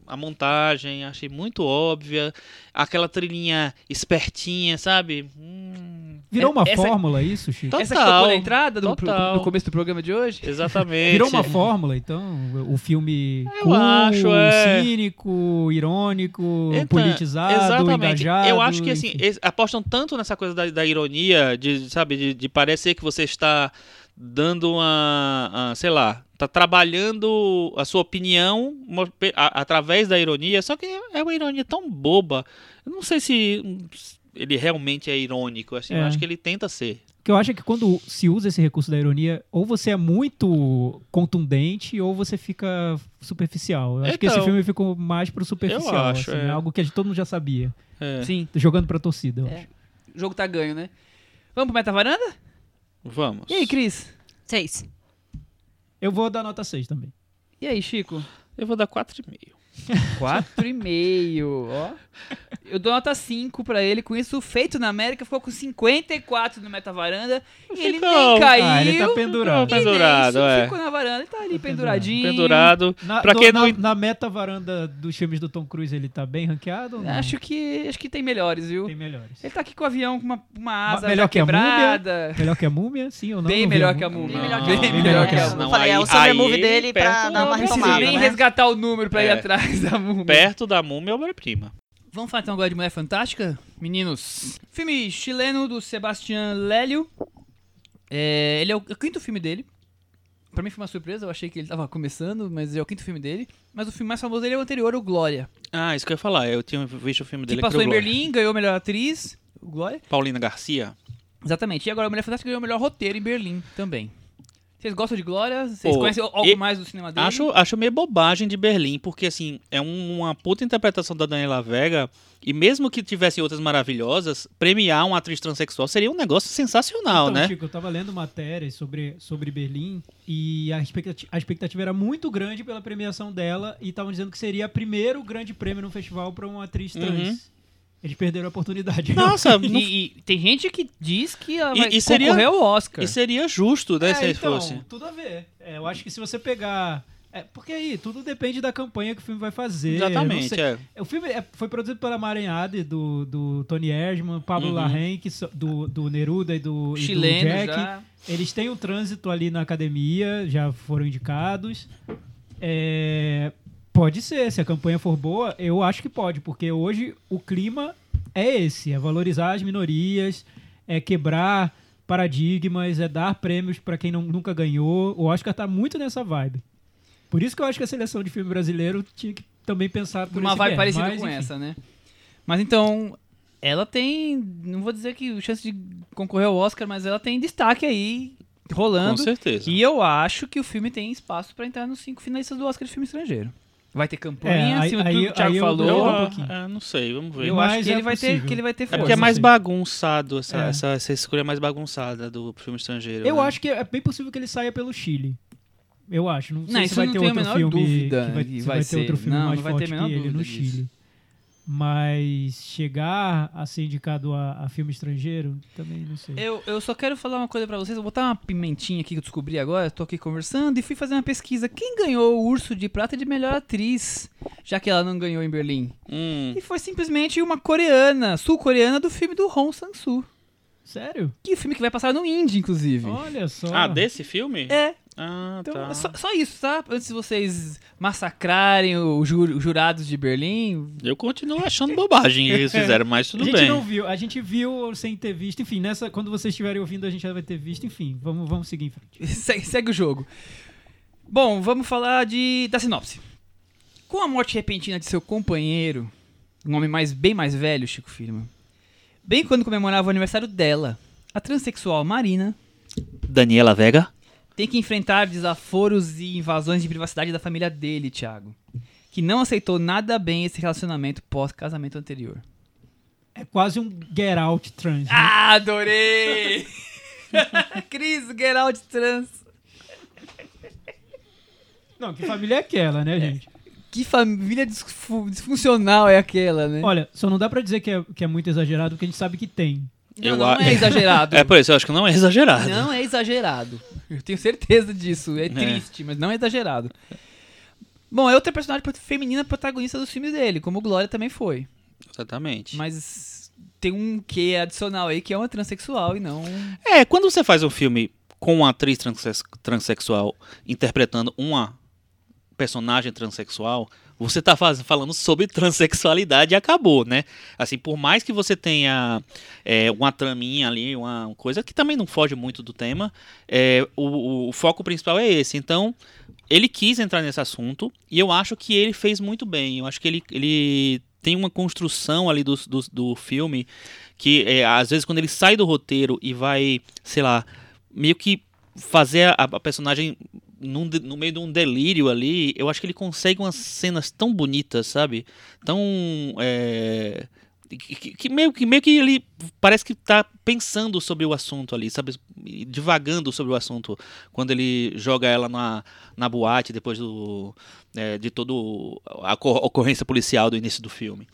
a montagem, achei muito óbvia. Aquela trilhinha espertinha, sabe? Hum, Virou uma Essa- fórmula isso, Chico? Total, Essa que tocou na entrada do, pro- do começo do programa de hoje? exatamente. Virou uma fórmula, então? O filme Eu cool, acho, é. cínico, irônico, Então, politizado, Exatamente. engajado. Eu acho que assim, enfim. eles apostam tanto nessa coisa da, da ironia, de, sabe, de, de parecer que você está dando uma, uma, sei lá, tá trabalhando a sua opinião uma- pe- a- através da ironia, só que é uma ironia tão boba. Eu não sei se ele realmente é irônico, assim, eu É. acho que ele tenta ser. O que eu acho é que quando se usa esse recurso da ironia, ou você é muito contundente, ou você fica superficial. Eu acho que esse Então, filme ficou mais pro superficial, acho, assim, é. algo que a gente- todo mundo já sabia. É. Sim. Jogando pra torcida, eu É. acho. O jogo tá ganho, né? Vamos pro Meta Varanda? Vamos. E aí, Cris? Seis. Eu vou dar nota 6 também. E aí, Chico? Eu vou dar 4,5. 4,5, ó. Eu dou nota 5 pra ele. Com isso, feito na América, ficou com 54 no Meta Varanda. E ele nem caiu. Ah, ele tá pendurado. Ficou pendurado, e nem é. ficou na varanda. Ele tá ali Tá penduradinho. Pendurado. Na, pra quem na, não. na meta varanda dos filmes do Tom Cruise, ele tá bem ranqueado? ou não? Acho que, acho que tem melhores, viu? Tem melhores. Ele tá aqui com o avião com uma, uma asa melhor já que a quebrada. Melhor que a múmia? Sim ou não? Bem Não melhor que a múmia. Bem melhor que a múmia. melhor que a Eu múmia. falei, é o aí- Summer Movie dele pra dar uma Não precisa retomada, nem né? resgatar o número pra ir É. atrás da múmia. Perto da múmia é obra-prima. Vamos falar então agora de Mulher Fantástica? Meninos, filme chileno do Sebastián Lélio. É, ele é o, é o quinto filme dele. Pra mim foi uma surpresa, eu achei que ele tava começando, mas é o quinto filme dele. Mas o filme mais famoso dele é o anterior, o Glória. Ah, isso que eu ia falar. Eu tinha visto o filme Que dele passou pro em Glória. Berlim, ganhou a melhor atriz, o Glória. Paulina Garcia. Exatamente. E agora o Mulher Fantástica ganhou o melhor roteiro em Berlim também. Vocês gostam de Glória? Vocês Pô, conhecem algo e- mais do cinema dele? Acho, acho meio bobagem de Berlim, porque assim, é um- uma puta interpretação da Daniela Vega. E mesmo que tivessem outras maravilhosas, premiar uma atriz transexual seria um negócio sensacional, então, né? Chico, eu tava lendo matérias sobre, sobre Berlim e a expectativa, a expectativa era muito grande pela premiação dela e estavam dizendo que seria o primeiro grande prêmio no festival para uma atriz trans. Uhum. Eles perderam a oportunidade. Nossa, não- E, e tem gente que diz que ela E- vai e seria- concorrer ao Oscar. e seria justo, né, É, se então, fosse. tudo a ver. É, eu acho que se você pegar... É, porque aí, tudo depende da campanha que o filme vai fazer. Exatamente, sei. é. O filme é- foi produzido pela Maranhade, do, do Tony Erdman, Pablo Uhum. Larraín, do, do Neruda e do, e do Chileno Jack. já. Eles têm um trânsito ali na academia, já foram indicados. É, pode ser, se a campanha for boa, eu acho que pode, porque hoje o clima é esse: é valorizar as minorias, é quebrar paradigmas, é dar prêmios para quem não- nunca ganhou. O Oscar tá muito nessa vibe. Por isso que eu acho que a seleção de filme brasileiro tinha que também pensar por uma esse vibe parecida mas, com enfim. essa, né? Mas então, ela tem, não vou dizer que chance de concorrer ao Oscar, mas ela tem destaque aí Com rolando. certeza. E eu acho que o filme tem espaço pra entrar nos cinco finalistas do Oscar de filme estrangeiro. Vai ter campanha, É, aí- que o Thiago eu- falou. Eu, um ah, pouquinho. ah, não sei, vamos ver. Eu Mas acho que é ele vai ter que ele vai ter É força. porque é mais bagunçado essa, É. essa, essa escolha mais bagunçada do filme estrangeiro. Eu né? acho que é bem possível que ele saia pelo Chile. Eu acho. Não sei Não, se isso vai não ter outro menor filme dúvida que vai, vai vai ser. ter outro filme Não, mais não vai ter a forte menor que ele no dúvida disso. Chile. Mas chegar a ser indicado a, a filme estrangeiro, também não sei. Eu, eu só quero falar uma coisa pra vocês. Vou botar uma pimentinha aqui que eu descobri agora. Tô aqui conversando e fui fazer uma pesquisa. Quem ganhou o Urso de Prata de melhor atriz? Já que ela não ganhou em Berlim. Hum, E foi simplesmente uma coreana, sul-coreana do filme do Hong Sang-soo. Sério? Que filme que vai passar no Indie, inclusive. Olha só. Ah, desse filme? É, Ah, então tá. só, só isso, tá? Antes de vocês massacrarem os ju- os jurados de Berlim. Eu continuo achando bobagem que eles fizeram, mas a tudo gente bem. não viu, a gente viu sem ter visto. Enfim, nessa, quando vocês estiverem ouvindo, a gente já vai ter visto. Enfim, vamos, vamos seguir em frente. segue, segue o jogo. Bom, vamos falar de, da sinopse. Com a morte repentina de seu companheiro, um homem mais, bem mais velho, Chico Firma, bem quando comemorava o aniversário dela, a transexual Marina Daniela Vega? Tem que enfrentar desaforos e invasões de privacidade da família dele, Thiago, que não aceitou nada bem esse relacionamento pós-casamento anterior. É quase um Get Out trans. né? Ah, adorei! Cris, Get Out Trans. Não, que família é aquela, né, gente? Que família disfu- disfuncional é aquela, né? Olha, só não dá pra dizer que é, que é muito exagerado, porque a gente sabe que tem. Não, eu não a- é exagerado. É por isso, eu acho que não é exagerado. Não é exagerado. Eu tenho certeza disso. É triste, mas não é exagerado. Bom, é outra personagem feminina protagonista dos filmes dele, como Glória também foi. Exatamente. Mas tem um quê adicional aí que é uma transexual e não. É, quando você faz um filme com uma atriz transex- transexual interpretando uma personagem transexual, você tá faz- falando sobre transexualidade e acabou, né? Assim, por mais que você tenha é, uma traminha ali, uma coisa que também não foge muito do tema, é, o, o- o foco principal é esse. Então, ele quis entrar nesse assunto e eu acho que ele fez muito bem. Eu acho que ele, ele tem uma construção ali do, do, do filme que, é, às vezes, quando ele sai do roteiro e vai, sei lá, meio que fazer a, a personagem num no meio de um delírio ali, eu acho que ele consegue umas cenas tão bonitas, sabe? Tão. é, que, que- meio, que meio que ele parece que tá pensando sobre o assunto ali, sabe? Divagando sobre o assunto. Quando ele joga ela na, na boate depois do, é, de toda a ocor- ocorrência policial do início do filme.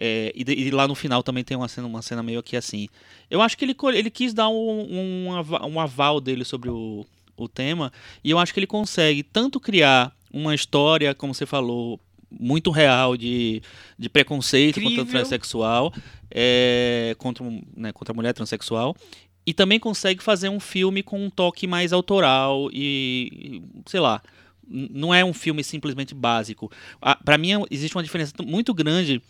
É, e, e lá no final também tem uma cena, uma cena meio que assim. Eu acho que ele, ele quis dar um, um, um aval dele sobre o, o tema, e eu acho que ele consegue tanto criar uma história, como você falou, muito real de, de preconceito contra o Incrível. transexual, é, contra, né, contra a mulher transexual, e também consegue fazer um filme com um toque mais autoral e, sei lá, não é um filme simplesmente básico. Para mim existe uma diferença muito grande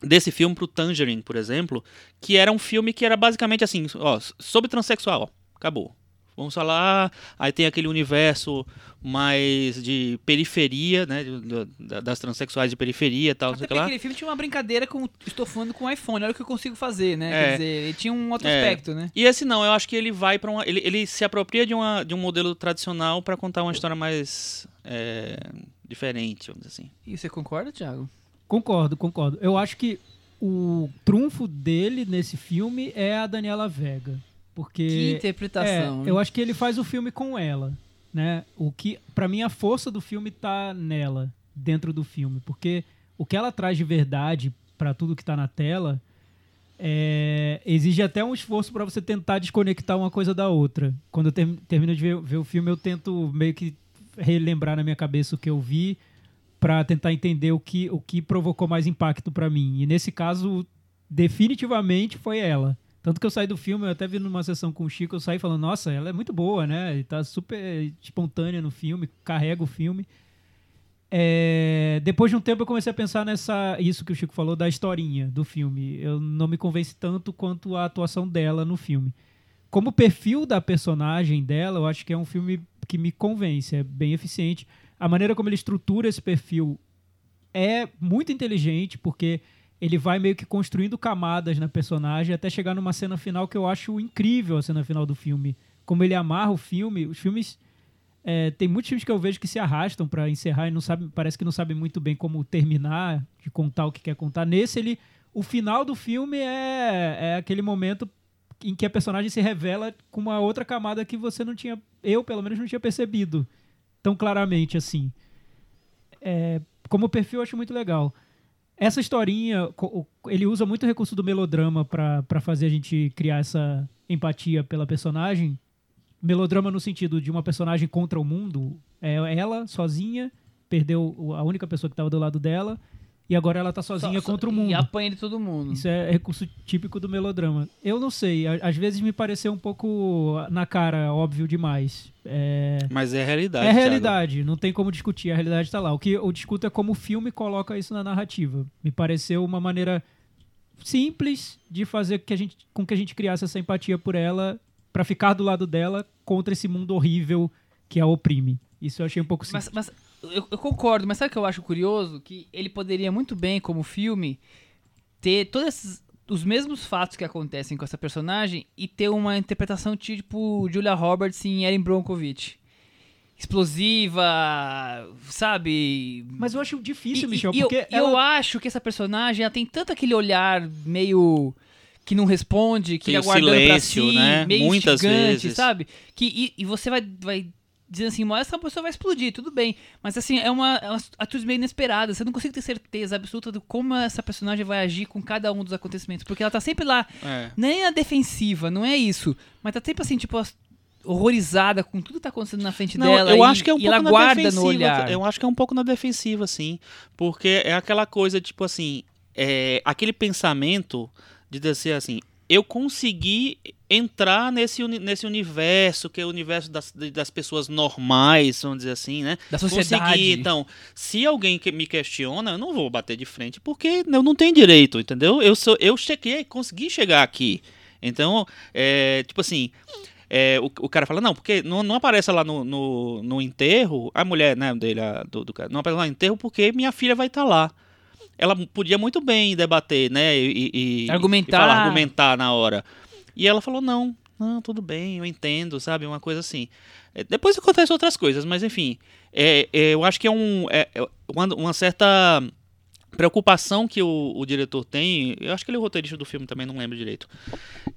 desse filme pro Tangerine, por exemplo, que era um filme que era basicamente assim, ó, sobre transexual, acabou. Vamos falar, aí tem aquele universo mais de periferia, né, de- de- da- das transexuais de periferia e tal, Até sei lá. aquele filme tinha uma brincadeira com estofando com o iPhone. Olha o que eu consigo fazer, né? É. Quer dizer, ele tinha um outro É. aspecto, né? E esse não, eu acho que ele vai para uma. Ele, ele se apropria de, uma, de um modelo tradicional para contar uma história mais é, diferente, vamos dizer assim. E você concorda, Thiago? Concordo, concordo. Eu acho que o trunfo dele nesse filme é a Daniela Vega. Porque. Que interpretação. É, eu acho que ele faz o filme com ela, né? O que, para mim, a força do filme tá nela, dentro do filme, porque o que ela traz de verdade para tudo que tá na tela é, exige até um esforço para você tentar desconectar uma coisa da outra. Quando eu term- termino de ver, ver o filme, eu tento meio que relembrar na minha cabeça o que eu vi para tentar entender o que, o que provocou mais impacto para mim. E nesse caso, definitivamente foi ela. Tanto que eu saí do filme, eu até vi numa sessão com o Chico, eu saí falando, nossa, ela é muito boa, né? E tá super espontânea no filme, carrega o filme. É, depois de um tempo eu comecei a pensar nessa isso que o Chico falou da historinha do filme. Eu não me convence tanto quanto a atuação dela no filme. Como perfil da personagem dela, eu acho que é um filme que me convence, é bem eficiente. A maneira como ele estrutura esse perfil é muito inteligente, porque ele vai meio que construindo camadas na personagem até chegar numa cena final que eu acho incrível a cena final do filme. Como ele amarra o filme, os filmes é, tem muitos filmes que eu vejo que se arrastam para encerrar e não sabe, parece que não sabem muito bem como terminar, de contar o que quer contar. Nesse, ele, o final do filme é, é aquele momento em que a personagem se revela com uma outra camada que você não tinha, eu pelo menos não tinha percebido tão claramente assim. É, como perfil, eu acho muito legal. Essa historinha, ele usa muito o recurso do melodrama para fazer a gente criar essa empatia pela personagem. Melodrama no sentido de uma personagem contra o mundo. É ela, sozinha, perdeu a única pessoa que estava do lado dela, e agora ela tá sozinha Só- só- contra o mundo. E apanha de todo mundo. Isso é recurso típico do melodrama. Eu não sei, às vezes me pareceu um pouco na cara, óbvio demais. É, Mas é a realidade. é Thiago. realidade, não tem como discutir, a realidade tá lá. O que eu discuto é como o filme coloca isso na narrativa. Me pareceu uma maneira simples de fazer que a gente, com que a gente criasse essa empatia por ela, pra ficar do lado dela contra esse mundo horrível que a oprime. Isso eu achei um pouco simples. Mas, mas eu, eu concordo, mas sabe o que eu acho curioso? Que ele poderia muito bem, como filme, ter todos esses, os mesmos fatos que acontecem com essa personagem e ter uma interpretação tipo Julia Roberts em Erin Brockovich. Explosiva, sabe? Mas eu acho difícil, E- Michel, e porque eu, ela... eu acho que essa personagem ela tem tanto aquele olhar meio que não responde, que Tem ele o aguardando pra silêncio, si, né? meio Muitas instigante, vezes. sabe? Que, e, e você vai, vai dizendo assim, mas essa pessoa vai explodir, tudo bem. Mas assim, é uma, é uma atitude meio inesperada. Você não consegue ter certeza absoluta de como essa personagem vai agir com cada um dos acontecimentos. Porque ela tá sempre lá, É. nem a defensiva, não é isso. Mas tá sempre assim, tipo, horrorizada com tudo que tá acontecendo na frente Não, dela. eu e, acho que é um pouco ela na guarda defensiva. no olhar. Eu acho que é um pouco na defensiva, sim. Porque é aquela coisa, tipo assim, é, aquele pensamento de dizer assim, eu consegui entrar nesse, nesse universo, que é o universo das, das pessoas normais, vamos dizer assim, né? Da sociedade. Consegui, então, se alguém que me questiona, eu não vou bater de frente, porque eu não tenho direito, entendeu? Eu sou, eu cheguei, consegui chegar aqui. Então, é, tipo assim, é, o, o cara fala, não, porque não, não aparece lá no, no, no enterro, a mulher, né, dele, a- do, do cara, não aparece lá no enterro porque minha filha vai estar lá. Ela podia muito bem debater, né, e, e- Argumentar. e falar, argumentar na hora. E ela falou, não, não, tudo bem, eu entendo, sabe, uma coisa assim. É, Depois acontecem outras coisas, mas enfim, é, é, eu acho que é, um, é, é uma, uma certa preocupação que o, o diretor tem, eu acho que ele é o roteirista do filme também, não lembro direito,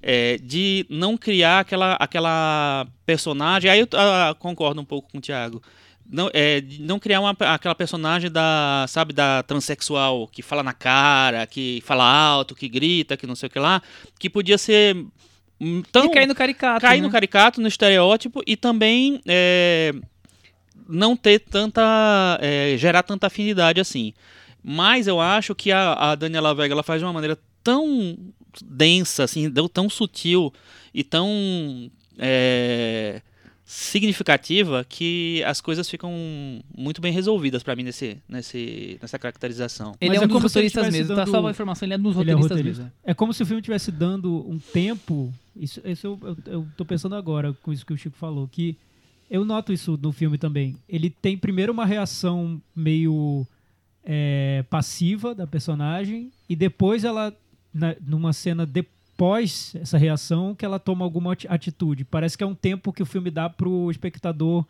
é, de não criar aquela, aquela personagem, aí eu ah, concordo um pouco com o Thiago, não, é, não criar uma, aquela personagem da, sabe, da transexual, que fala na cara, que fala alto, que grita, que não sei o que lá, que podia ser hum, tão... e cair no caricato. cair né? no caricato, no estereótipo e também é, não ter tanta. é, gerar tanta afinidade assim. Mas eu acho que a, a Daniela Vega ela faz de uma maneira tão densa, assim, tão- tão sutil e tão é, significativa que as coisas ficam muito bem resolvidas pra mim nesse, nesse, nessa caracterização. Ele Mas é um é dos como se ele roteiristas mesmo, tá? dando- Só uma informação, ele é um dos é roteiristas roteirista. mesmo. É como se o filme estivesse dando um tempo. Isso, isso eu, eu, eu tô pensando agora com isso que o Chico falou, que eu noto isso no filme também. Ele tem primeiro uma reação meio é, passiva da personagem, e depois ela, na- numa cena depois essa reação, que ela toma alguma ati- atitude. Parece que é um tempo que o filme dá pro espectador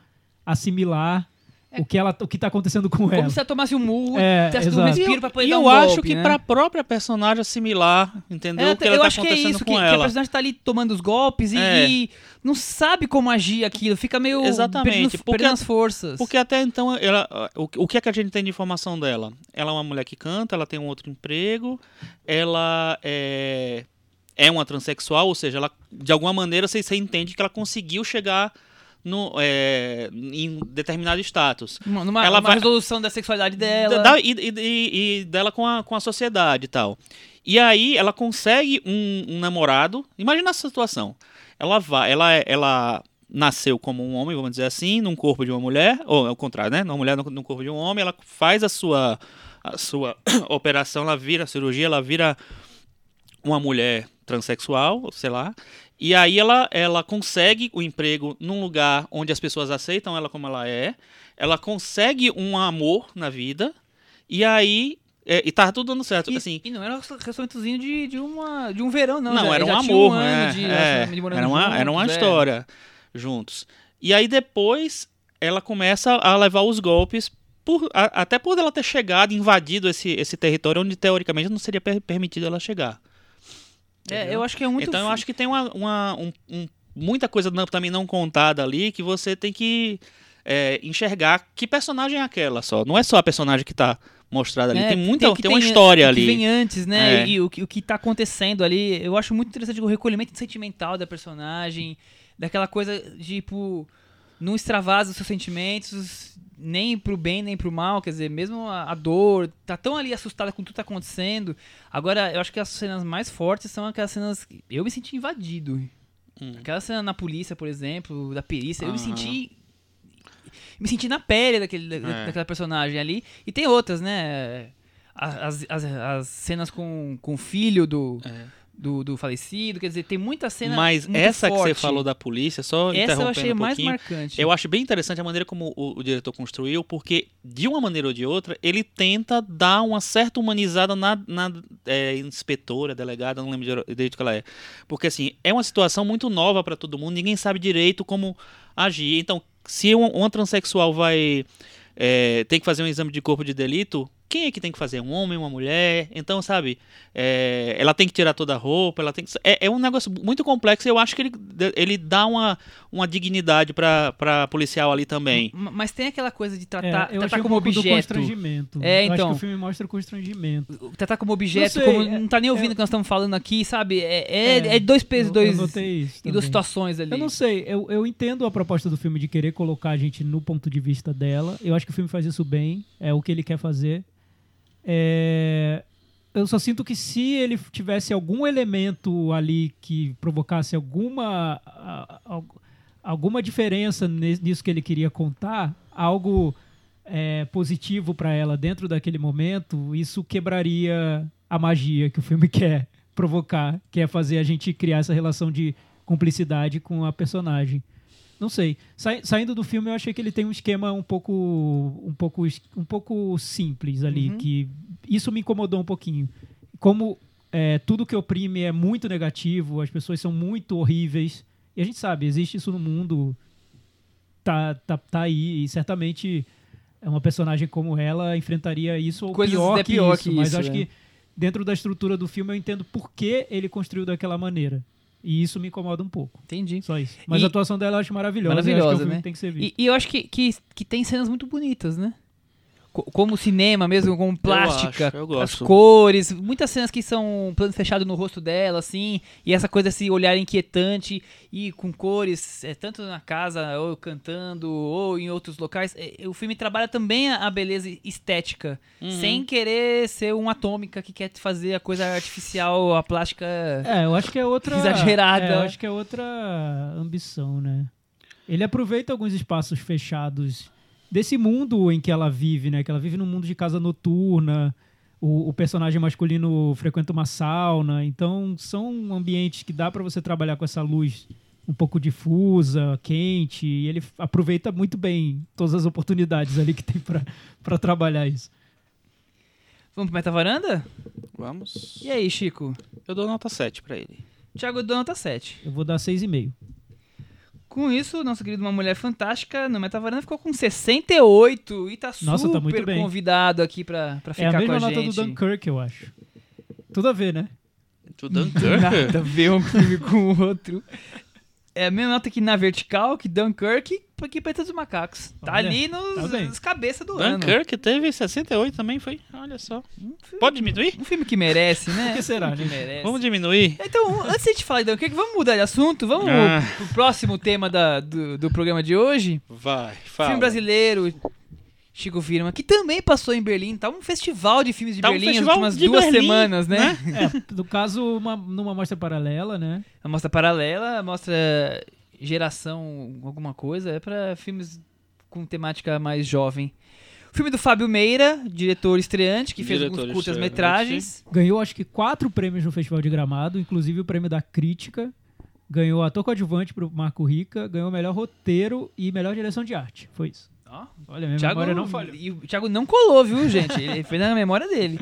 assimilar o que ela o que tá acontecendo com Como ela. se ela tomasse um murro, É, um respiro pra poder E dar eu um acho golpe, que né? pra própria personagem assimilar, entendeu? É, o que ela eu tá acho que é acontecendo isso, com que, que a personagem tá ali tomando os golpes e, É. e não sabe como agir aquilo, fica meio Exatamente, perdendo, porque- perdendo as forças. Porque até então, ela, o, o que é que a gente tem de informação dela? Ela é uma mulher que canta, ela tem um outro emprego, ela é, é uma transexual, ou seja, ela, de alguma maneira você, você entende que ela conseguiu chegar no, é, em determinado status. Uma- numa ela uma vai- resolução da sexualidade dela. Da- e, e- e- dela com a, com a sociedade e tal. E aí ela consegue um, um namorado. Imagina essa situação. Ela vai, ela, é- ela nasceu como um homem, vamos dizer assim, num corpo de uma mulher, ou ao contrário, né? Uma mulher no, no corpo de um homem, ela faz a sua, a sua operação, ela vira a cirurgia, ela vira uma mulher transexual, sei lá. E aí ela, ela consegue o emprego num lugar onde as pessoas aceitam ela como ela é. Ela consegue um amor na vida. E aí. é, e tava tudo dando certo. E, assim, e não era um relacionamentozinho de, de, uma, de um verão, não. não, já- era um amor, né? de É, de morando era uma, era uma juntos, é. história juntos. E aí depois ela começa a levar os golpes, por, a- até por ela ter chegado, invadido esse, esse território onde teoricamente não seria per- permitido ela chegar. É, eu acho que é muito. então eu acho que tem uma, uma- um- um- muita coisa não- também não contada ali que você tem que é, enxergar que personagem é aquela só. Não é só a personagem que tá mostrada ali. É, tem muita, que tem, uma tem- história o ali. que vem antes, né? É. E o, que- o que tá acontecendo ali. Eu acho muito interessante o recolhimento sentimental da personagem. Daquela coisa de, tipo, não extravasa os seus sentimentos, nem pro bem, nem pro mal. Quer dizer, mesmo a, a dor, tá tão ali assustada com tudo que tá acontecendo. Agora, eu acho que as cenas mais fortes são aquelas cenas. que Eu me senti invadido. Hum. Aquela cena na polícia, por exemplo, da perícia, eu me senti. Me senti na pele daquele, da- É. daquela personagem ali. E tem outras, né? As, as, as cenas com, com o filho do, É. do, do falecido, quer dizer, tem muita cena. Mas essa que você forte. falou da polícia, só Essa eu achei um mais marcante. Eu acho bem interessante a maneira como o, o diretor construiu, porque de uma maneira ou de outra, ele tenta dar uma certa humanizada na, na é, inspetora, delegada, não lembro dire- direito que ela é. Porque assim, é uma situação muito nova para todo mundo, ninguém sabe direito como agir. Então, se uma, uma transexual vai. é, tem que fazer um exame de corpo de delito, quem é que tem que fazer? Um homem, uma mulher? Então, sabe, é, ela tem que tirar toda a roupa, ela tem que... é, é um negócio muito complexo e eu acho que ele, ele dá uma, uma dignidade pra, pra policial ali também. Mas tem aquela coisa de É, tratar, eu tratar achei um como pouco do objeto. constrangimento. É, Eu acho então. que o filme mostra o constrangimento. Tratar como objeto, Não sei, como é- não tá nem ouvindo é- o que nós estamos falando aqui, sabe? É, é, é dois pesos, eu, dois. Eu notei isso e duas situações ali. Eu não sei, eu, eu entendo a proposta do filme de querer colocar a gente no ponto de vista dela. Eu acho que o filme faz isso bem, é o que ele quer fazer. É, eu só sinto que se ele tivesse algum elemento ali que provocasse alguma, alguma diferença nisso que ele queria contar, algo é, positivo para ela dentro daquele momento, isso quebraria a magia que o filme quer provocar, que é fazer a gente criar essa relação de cumplicidade com a personagem. Não sei. Sai- saindo do filme, eu achei que ele tem um esquema um pouco, um pouco, um pouco simples ali, Uhum. que isso me incomodou um pouquinho. Como é, tudo que oprime é muito negativo, as pessoas são muito horríveis. E a gente sabe, existe isso no mundo, tá, tá, tá aí, e certamente é uma personagem como ela enfrentaria isso ou Coisas pior, até que, pior isso, que mas isso, acho é. que dentro da estrutura do filme eu entendo por que ele construiu daquela maneira. E isso me incomoda um pouco. Entendi. Só isso. Mas E- a atuação dela eu acho maravilhosa. Maravilhosa, acho que é um né? que tem que ser visto. E, e eu acho que, que, que tem cenas muito bonitas, né? Co- Como cinema mesmo, como plástica, acho, eu as cores, muitas cenas que são plano fechado no rosto dela, assim, e essa coisa, esse olhar inquietante, e com cores, é, tanto na casa, ou cantando, ou em outros locais. É, o filme trabalha também a, a beleza estética, Uhum. sem querer ser uma atômica que quer fazer a coisa artificial, a plástica. É, eu acho que é outra. Exagerada. É, eu acho que é outra ambição, né? Ele aproveita alguns espaços fechados desse mundo em que ela vive, né? Que ela vive num mundo de casa noturna. O, o personagem masculino frequenta uma sauna. Então, são ambientes que dá pra você trabalhar com essa luz um pouco difusa, quente. E ele aproveita muito bem todas as oportunidades ali que tem pra pra trabalhar isso. Vamos pro Meta Varanda? Vamos. E aí, Chico? Eu dou nota 7 pra ele. Thiago deu nota 7. Eu vou dar 6,5. Com isso, nosso querido Uma Mulher Fantástica no Metavaranda ficou com 68 e tá Nossa, super tá muito bem. convidado aqui pra, pra É ficar a mesma com a nota gente. do Dunkirk, eu acho. Tudo a ver, né? Do Dunkirk? Nada a ver um filme com o outro. É a mesma nota que na vertical, que Dunkirk Planeta dos Macacos. Tá Olha, ali nos, tá nos cabeças do ano. Dunkirk teve 68 também, foi? Olha só. Pode diminuir? Um filme que merece, né? Por que será, Um né? merece. Vamos diminuir? Então, antes de a gente falar de Dunkirk, vamos mudar de assunto? Vamos Ah. pro próximo tema da- do, do programa de hoje? Vai, fala. Filme brasileiro, Chico Firma, que também passou em Berlim. Tá um festival de filmes de Tá um Berlim nas festival últimas de duas Berlim, semanas, né? É, no caso, uma, numa mostra paralela, né? A mostra paralela, a mostra geração alguma coisa, é pra filmes com temática mais jovem. O filme do Fábio Meira, diretor estreante, que fez Diretor alguns curtas-metragens. Ganhou, acho que, quatro prêmios no Festival de Gramado, inclusive o prêmio da crítica. Ganhou ator coadjuvante pro Marco Rica, ganhou melhor roteiro e melhor direção de arte. Foi isso. Ó, Olha, minha Thiago, memória não falhou. E o Thiago não colou, viu, gente? Ele fez na memória dele.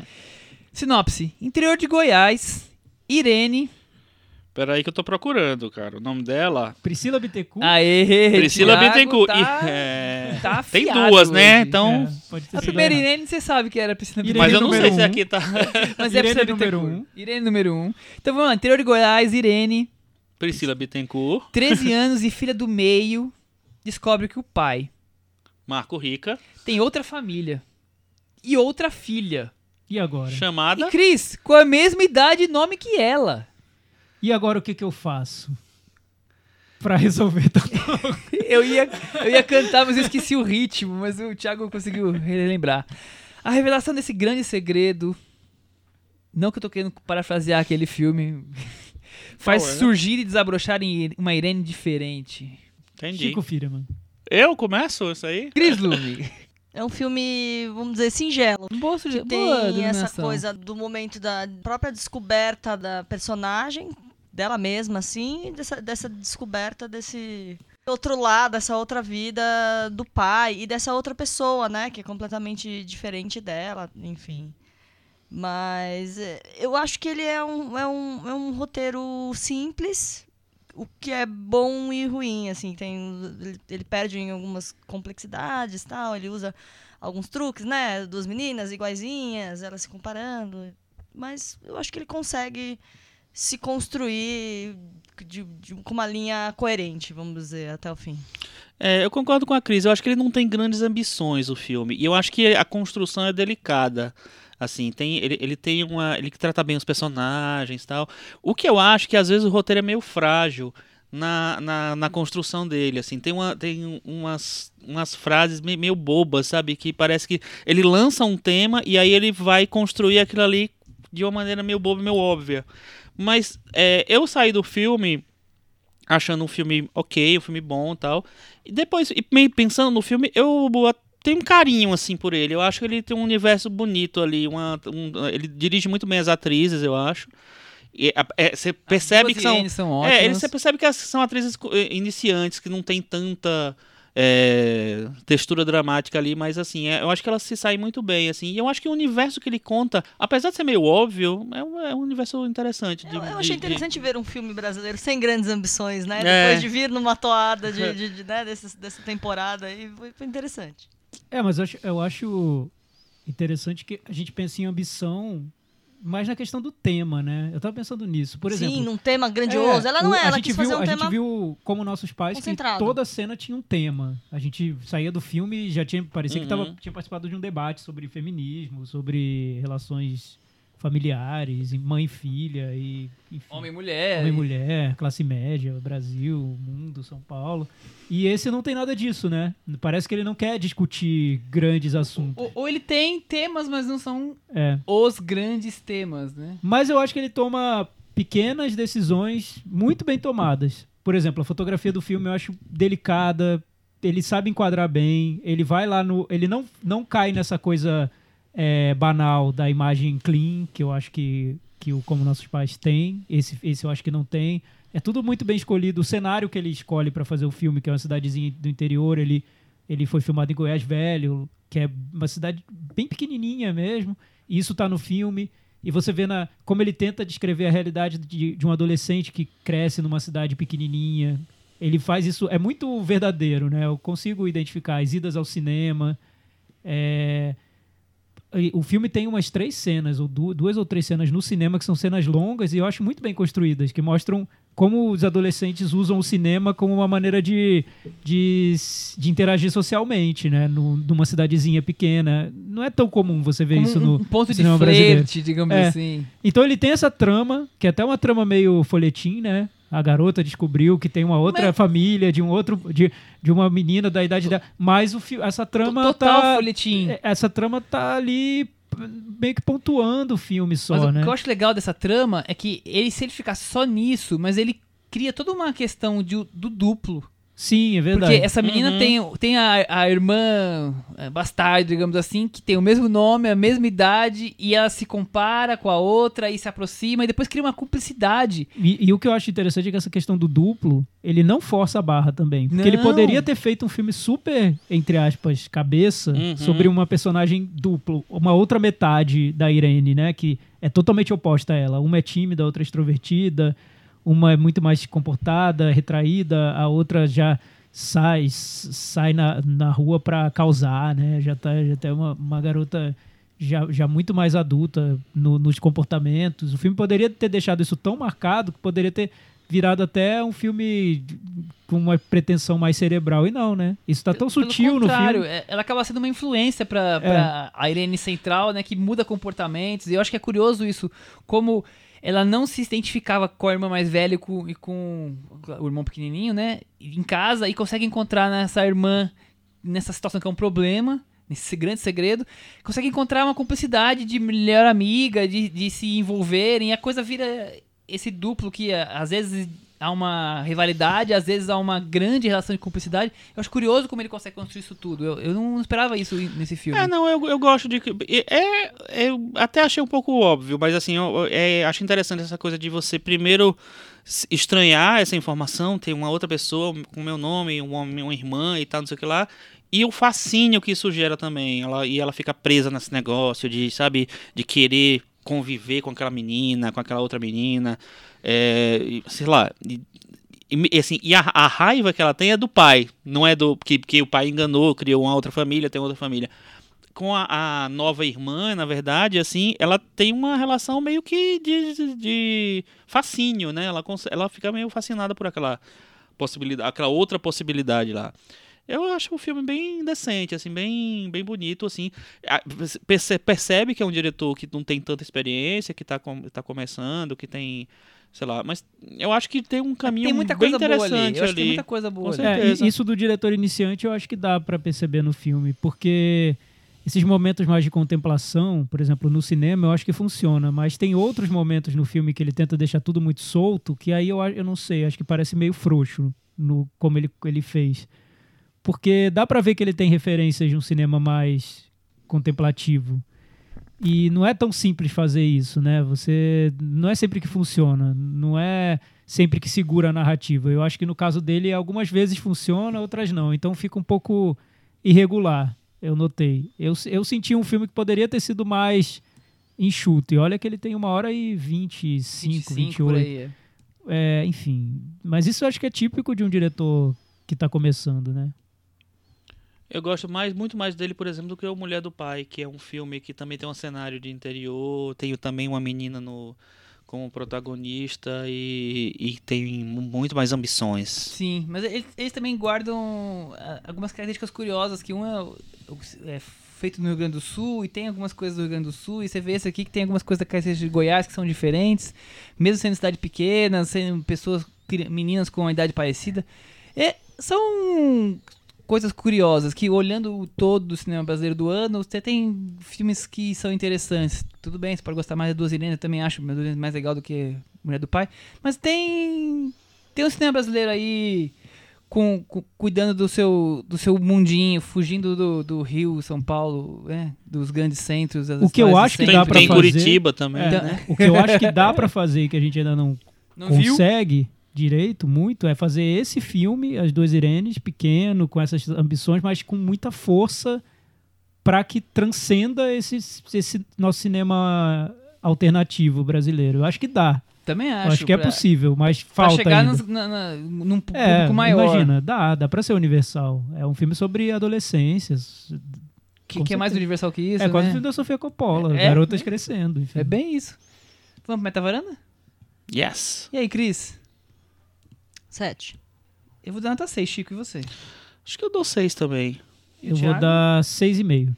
Sinopse: Interior de Goiás, Irene. Peraí que eu tô procurando, cara. O nome dela... Priscila Bittencourt. Aê, Priscila Thiago Bittencourt. Tá, E- é, tá Tem duas, né? hoje. Então... É, A primeira. Irene, você sabe que era Priscila Irene Mas eu não sei se um. aqui tá... Mas é Irene Priscila número Bittencourt. um. Irene número 1. Um. Então vamos lá, interior de Goiás, Irene, Priscila Bittencourt, 13 anos e filha do meio, descobre que o pai Marco Rica, tem outra família e outra filha. E agora? chamada... E Cris, com a mesma idade e nome que ela. E agora o que, que eu faço? Pra resolver tudo. Eu ia, eu ia cantar, mas eu esqueci o ritmo, mas o Thiago conseguiu relembrar. A revelação desse grande segredo. Não que eu tô querendo parafrasear aquele filme. Faz Qual é? surgir e desabrochar em uma Irene diferente. Entendi. Chico Firman. Eu começo isso aí? Cris Lume. É um filme, vamos dizer, singelo. Boa suge- Tem boa essa coisa do momento da própria descoberta da personagem, dela mesma, assim, dessa, dessa descoberta desse outro lado, dessa outra vida do pai e dessa outra pessoa, né, que é completamente diferente dela, enfim. Mas é, eu acho que ele é um, é um, é um roteiro simples, o que é bom e ruim, assim, tem ele, ele perde em algumas complexidades, tal, ele usa alguns truques, né? Duas meninas iguaizinhas, elas se comparando. Mas eu acho que ele consegue se construir de, de- com uma linha coerente, vamos dizer, até o fim. É, eu concordo com a Cris. Eu acho que ele não tem grandes ambições, o filme. E eu acho que a construção é delicada. Assim, tem, ele, ele tem uma. Ele trata bem os personagens e tal. O que eu acho que às vezes o roteiro é meio frágil na, na, na construção dele. Assim, tem, uma, tem umas, umas frases meio, meio bobas, sabe? Que parece que ele lança um tema e aí ele vai construir aquilo ali de uma maneira meio boba, meio óbvia. Mas é, eu saí do filme achando um filme ok, um filme bom e tal. E depois, e meio pensando no filme, eu tenho um carinho assim por ele. Eu acho que ele tem um universo bonito ali. Uma, um- ele dirige muito bem as atrizes, eu acho. E a- é, você percebe que são. São ótimas. É, ele, você percebe que são atrizes iniciantes, que não tem tanta é, textura dramática ali, mas assim, é, eu acho que elas se saem muito bem, assim. E eu acho que o universo que ele conta, apesar de ser meio óbvio, é um, é um universo interessante. de- Eu, eu de- achei de- interessante ver um filme brasileiro sem grandes ambições, né? É. Depois de vir numa toada de, de- de, né, desse- dessa temporada. E foi, foi interessante. É, mas eu acho, eu acho interessante que a gente pense em ambição mais na questão do tema, né? Eu tava pensando nisso. Por exemplo, Sim, num tema grandioso. ela não o- é, a ela gente quis viu, fazer um a tema. gente viu como nossos pais que toda cena tinha um tema. A gente saía do filme e já tinha parecia que tava, Uhum. tinha participado de um debate sobre feminismo, sobre relações familiares, mãe e filha e enfim, Homem e mulher. homem e mulher, classe média, Brasil, mundo, São Paulo. E esse não tem nada disso, né? Parece que ele não quer discutir grandes assuntos. Ou, ou ele tem temas, mas não são É. os grandes temas, né? Mas eu acho que ele toma pequenas decisões muito bem tomadas. Por exemplo, a fotografia do filme eu acho delicada, ele sabe enquadrar bem, ele vai lá no. Ele não, não cai nessa coisa é, banal da imagem clean, que eu acho que, que o Como Nossos Pais tem. Esse, esse eu acho que não tem. É tudo muito bem escolhido. O cenário que ele escolhe para fazer o filme, que é uma cidadezinha do interior, ele, ele foi filmado em Goiás Velho, que é uma cidade bem pequenininha mesmo. E isso tá no filme. E você vê na, como ele tenta descrever a realidade de, de um adolescente que cresce numa cidade pequenininha. Ele faz isso, é muito verdadeiro, né? Eu consigo identificar as idas ao cinema. é, o filme tem umas três cenas, ou du- duas ou três cenas no cinema que são cenas longas e eu acho muito bem construídas, que mostram como os adolescentes usam o cinema como uma maneira de, de, de interagir socialmente, né? No, numa cidadezinha pequena. Não é tão comum você ver Como isso no, um ponto de cinema brasileiro. flerte, digamos É. assim. então ele tem essa trama, que é até uma trama meio folhetim, né? A garota descobriu que tem uma outra Mas- família de um outro de, de uma menina da idade dela, mas o essa trama Total tá folhetim. é, essa trama tá ali meio que pontuando o filme só, Mas o né? que eu acho legal dessa trama é que ele, se ele ficar só nisso, mas ele cria toda uma questão de, do duplo. Sim, é verdade. Porque essa menina Uhum. tem, tem a, a irmã é, bastarda, digamos assim, que tem o mesmo nome, a mesma idade, e ela se compara com a outra e se aproxima, e depois cria uma cumplicidade. E, e o que eu acho interessante é que essa questão do duplo, ele não força a barra também. Porque ele Não. poderia ter feito um filme super, entre aspas, cabeça, Uhum. sobre uma personagem duplo, uma outra metade da Irene, né? Que é totalmente oposta a ela. Uma é tímida, a outra é extrovertida, uma é muito mais comportada, retraída, a outra já sai sai na, na rua pra causar, né? Já tá, já tá uma, uma garota já, já muito mais adulta no- nos comportamentos. O filme poderia ter deixado isso tão marcado que poderia ter virado até um filme com uma pretensão mais cerebral. E não, né? Isso tá tão Pelo sutil no filme. é- ela acaba sendo uma influência pra, É. a Irene Central, né, que muda comportamentos, e eu acho que é curioso isso, como ela não se identificava com a irmã mais velha e com, e com o irmão pequenininho, né, em casa, e consegue encontrar nessa irmã, nessa situação que é um problema, nesse grande segredo, consegue encontrar uma cumplicidade de melhor amiga, de, de se envolverem, e a coisa vira esse duplo que às vezes há uma rivalidade, às vezes há uma grande relação de cumplicidade. Eu acho curioso como ele consegue construir isso tudo. Eu, eu não esperava isso nesse filme. É, não, eu, eu gosto de. É, eu até achei um pouco óbvio, mas assim, eu, é, acho interessante essa coisa de você primeiro estranhar essa informação, ter uma outra pessoa com meu nome, um homem, uma irmã e tal, não sei o que lá. E o fascínio que isso gera também. Ela, e ela fica presa nesse negócio de, sabe, de querer conviver com aquela menina, com aquela outra menina. É, sei lá. E, e, assim, e a, a raiva que ela tem é do pai, não é do que, que o pai enganou, criou uma outra família, tem outra família. com a, a nova irmã, na verdade, assim, ela tem uma relação meio que de, de, de fascínio, né? Ela, ela fica meio fascinada por aquela possibilidade, aquela outra possibilidade lá. Eu acho o filme bem decente, assim, bem, bem bonito, assim. Percebe que é um diretor que não tem tanta experiência, que tá, com, tá começando, que tem, sei lá, mas eu acho que tem um caminho Tem muita bem coisa boa ali. interessante Eu acho que tem ali. muita coisa boa Com ali. É, isso do diretor iniciante eu acho que dá pra perceber no filme, porque esses momentos mais de contemplação, por exemplo, no cinema, eu acho que funciona, mas tem outros momentos no filme que ele tenta deixar tudo muito solto, que aí eu, eu não sei, acho que parece meio frouxo no como ele, ele fez. Porque dá pra ver que ele tem referências de um cinema mais contemplativo. E não é tão simples fazer isso, né? Você não é sempre que funciona, não é sempre que segura a narrativa. Eu acho que no caso dele algumas vezes funciona, outras não. Então fica um pouco irregular. Eu notei. Eu, eu senti um filme que poderia ter sido mais enxuto. E olha que ele tem uma hora e 25, 25 28. por aí. é. Enfim. Mas isso eu acho que é típico de um diretor que tá começando, né? Eu gosto mais, muito mais dele, por exemplo, do que o Mulher do Pai, que é um filme que também tem um cenário de interior, tem também uma menina no como protagonista e, e tem muito mais ambições. Sim, mas eles, eles também guardam ah, algumas características curiosas, que um é, é feito no Rio Grande do Sul e tem algumas coisas do Rio Grande do Sul, e você vê esse aqui que tem algumas coisas da característica de Goiás que são diferentes, mesmo sendo cidade pequena, sendo pessoas, meninas com uma idade parecida. É, são coisas curiosas que olhando o todo do cinema brasileiro do ano, você tem filmes que são interessantes. Tudo bem, você pode gostar mais de Duas Irenes, eu também acho Duas mais legal do que Mulher do Pai, mas tem tem um cinema brasileiro aí com, com- cuidando do seu do seu mundinho, fugindo do, do Rio, São Paulo, né, dos grandes centros. O que eu acho que dá centro. pra tem fazer- Curitiba também. É, né? O que eu acho que dá pra fazer e que a gente ainda não, Não viu? Direito muito é fazer esse filme, As Duas Irenes, pequeno, com essas ambições, mas com muita força para que transcenda esse, esse nosso cinema alternativo brasileiro. Eu acho que dá. Também Eu acho. acho que é possível, mas Pra falta chegar ainda. nos- na- na- num É, público maior. imagina, dá, dá pra ser universal. É um filme sobre adolescências. Que, que é mais universal que isso, é quase o né? filme da Sofia Coppola, É, garotas é. crescendo. Enfim. É bem isso. Vamos pro Metavaranda? Yes. E aí, Cris? Sete. Eu vou dar nota 6, Chico, e você? Acho que eu dou seis também. Eu vou dar 6,5.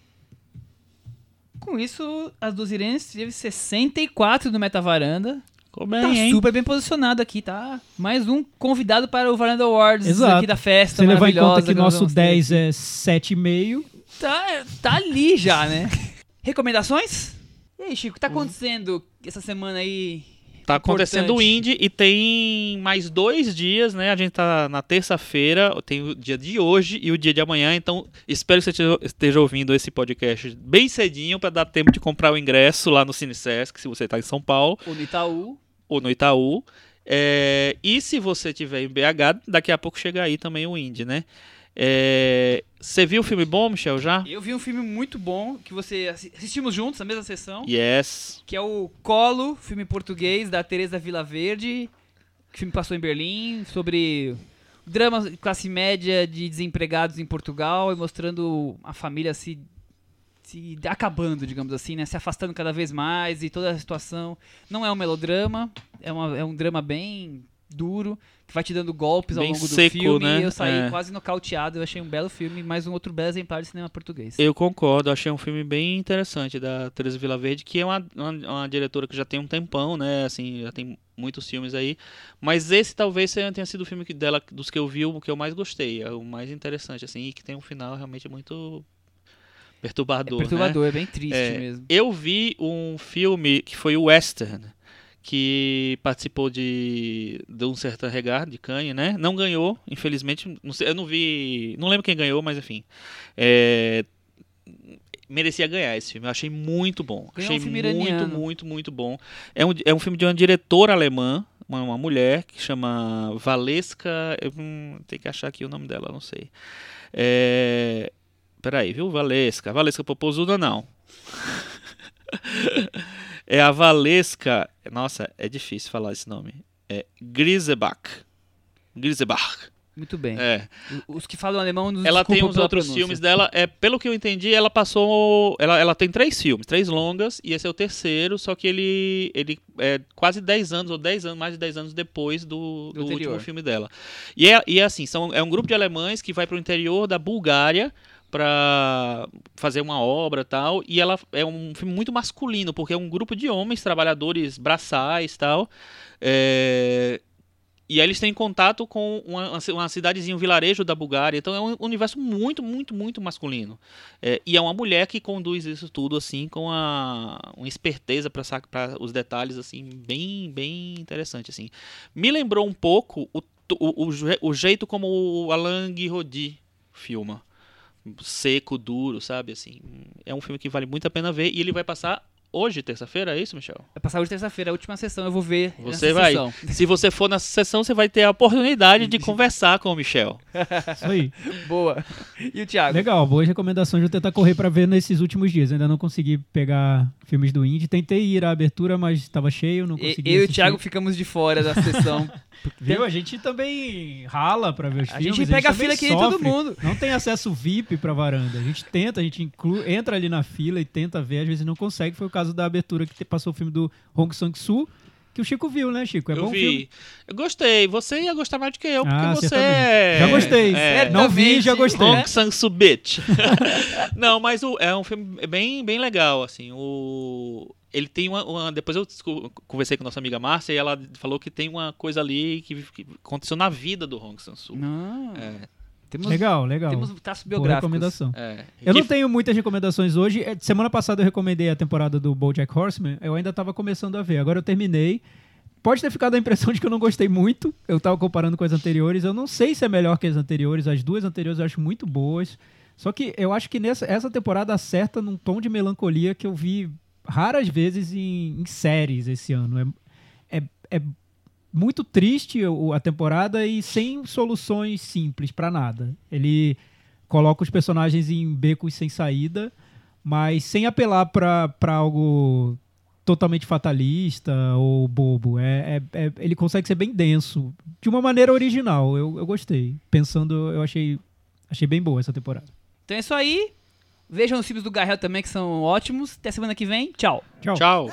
Com isso, as duas Irenes teve 64 no Metavaranda. Ficou bem, Tá hein? super bem posicionado aqui, tá? Mais um convidado para o Varanda Awards Exato. aqui da festa Você levar em maravilhosa conta que nós nosso vamos ter 10 aqui. é 7,5. Tá, tá ali já, né? Recomendações? E aí, Chico, o que tá acontecendo essa semana aí? Tá acontecendo o. Indie e tem mais dois dias, né? A gente tá na terça-feira, tem o dia de hoje e o dia de amanhã, então espero que você esteja- ouvindo esse podcast bem cedinho para dar tempo de comprar o ingresso lá no CineSesc, se você tá em São Paulo, O no Itaú. ou no Itaú. É, e se você tiver em BH, daqui a pouco chega aí também o Indie, né? É, você viu o filme bom, Michel, já? Eu vi um filme muito bom que você assi- assistimos juntos na mesma sessão, Yes. que é o Colo, filme português da Teresa Vilaverde. que O filme passou em Berlim sobre drama de classe média de desempregados em Portugal e mostrando a família se se acabando, digamos assim, né? Se afastando cada vez mais e toda a situação. Não é um melodrama, é, uma- é um drama bem duro, que vai te dando golpes ao Bem longo seco, do filme. né? E eu saí É. quase nocauteado. Eu achei um belo filme, mais um outro belo exemplar de cinema português. Eu concordo, achei um filme bem interessante da Teresa Vilaverde, que é uma, uma, uma diretora que já tem um tempão, né? Assim, já tem muitos filmes aí. Mas esse talvez tenha sido o filme que- dela, dos que eu vi, o que eu mais gostei. É o mais interessante, assim, e que tem um final realmente muito É perturbador. né? perturbador, é bem triste É, mesmo. Eu vi um filme que foi o Western, que participou de, de um certo regar de Cannes, né? Não ganhou, infelizmente. Não sei, eu não vi, não lembro quem ganhou, mas enfim. É, merecia ganhar esse filme. Eu achei muito bom. Ganhou achei um muito, iraniano. muito, muito bom. É um, é um filme de uma diretora alemã, uma, uma mulher que chama Valeska. Eu, hum, tem que achar aqui o nome dela, não sei. É, peraí, viu? Valesca. Valesca Popozuda, não. é a Valesca. Nossa, é difícil falar esse nome. É Grisebach. Grisebach. Muito bem. É. Os que falam alemão nos Ela tem uns outros pronúncia. filmes dela. É, pelo que eu entendi, ela passou. Ela, ela tem três filmes, três longas, e esse é o terceiro, só que ele, ele é quase 10 anos, ou 10 anos, mais de 10 anos depois do, Do do último filme dela. E é, e é assim, são, é um grupo de alemães que vai para o interior da Bulgária para fazer uma obra tal, e ela é um filme muito masculino, porque é um grupo de homens, trabalhadores braçais tal, é, e aí eles têm contato com uma, uma cidadezinha, um vilarejo da Bulgária. Então é um universo muito, muito, muito masculino. É, e é uma mulher que conduz isso tudo assim com a, uma esperteza para os detalhes assim bem, bem interessante assim. Me lembrou um pouco o, o, o, o jeito como o Alain Guiraudy filma. Seco, duro, sabe assim. É um filme que vale muito a pena ver e ele vai passar hoje, terça-feira, é isso, Michel? Vai passar hoje terça-feira, a última sessão, eu vou ver. Você nessa vai. sessão. Se você for nessa sessão, você vai ter a oportunidade de conversar com o Michel. Isso aí. Boa. E o Thiago? Legal, boas recomendações. Vou tentar correr pra ver nesses últimos dias. Eu ainda não consegui pegar filmes do Indie. Tentei ir à abertura, mas estava cheio, não E- consegui. eu e o assistir. Thiago ficamos de fora da sessão. Viu? A gente também rala pra ver os A filmes. gente pega a fila que nem todo mundo. Não tem acesso VIP pra varanda. A gente tenta, a gente inclui, entra ali na fila e tenta ver, às vezes não consegue. Foi o caso da abertura que passou o filme do Hong Sang-soo, que o Chico viu, né, Chico? É eu bom vi. filme. Eu gostei. Você ia gostar mais do que eu, porque Ah, você certamente. é... Já gostei. É, não vi, já gostei. Hong Sang-soo Bitch. Não, mas o- é um filme bem, bem legal, assim. O... Ele tem uma, uma- Depois eu conversei com nossa amiga Márcia e ela falou que tem uma coisa ali que, que aconteceu na vida do Hong Sang-soo. Não. É, Temos, Legal, legal. temos traços Boa biográficos. recomendação. é. Eu Que- não tenho muitas recomendações hoje. É, Semana passada eu recomendei a temporada do BoJack Horseman. Eu ainda estava começando a ver. Agora eu terminei. Pode ter ficado a impressão de que eu não gostei muito. Eu estava comparando com as anteriores. Eu não sei se é melhor que as anteriores. As duas anteriores eu acho muito boas. Só que eu acho que nessa, essa temporada acerta num tom de melancolia que eu vi raras vezes em, em séries esse ano. É, é, é muito triste a temporada e sem soluções simples pra nada. Ele coloca os personagens em becos sem saída, mas sem apelar pra algo totalmente fatalista ou bobo. É, é- é- ele consegue ser bem denso, de uma maneira original. Eu, eu gostei. Pensando, eu achei, achei bem boa essa temporada. Então é isso aí. Vejam os filmes do Garrel também, que são ótimos. Até semana que vem. Tchau. Tchau. Tchau.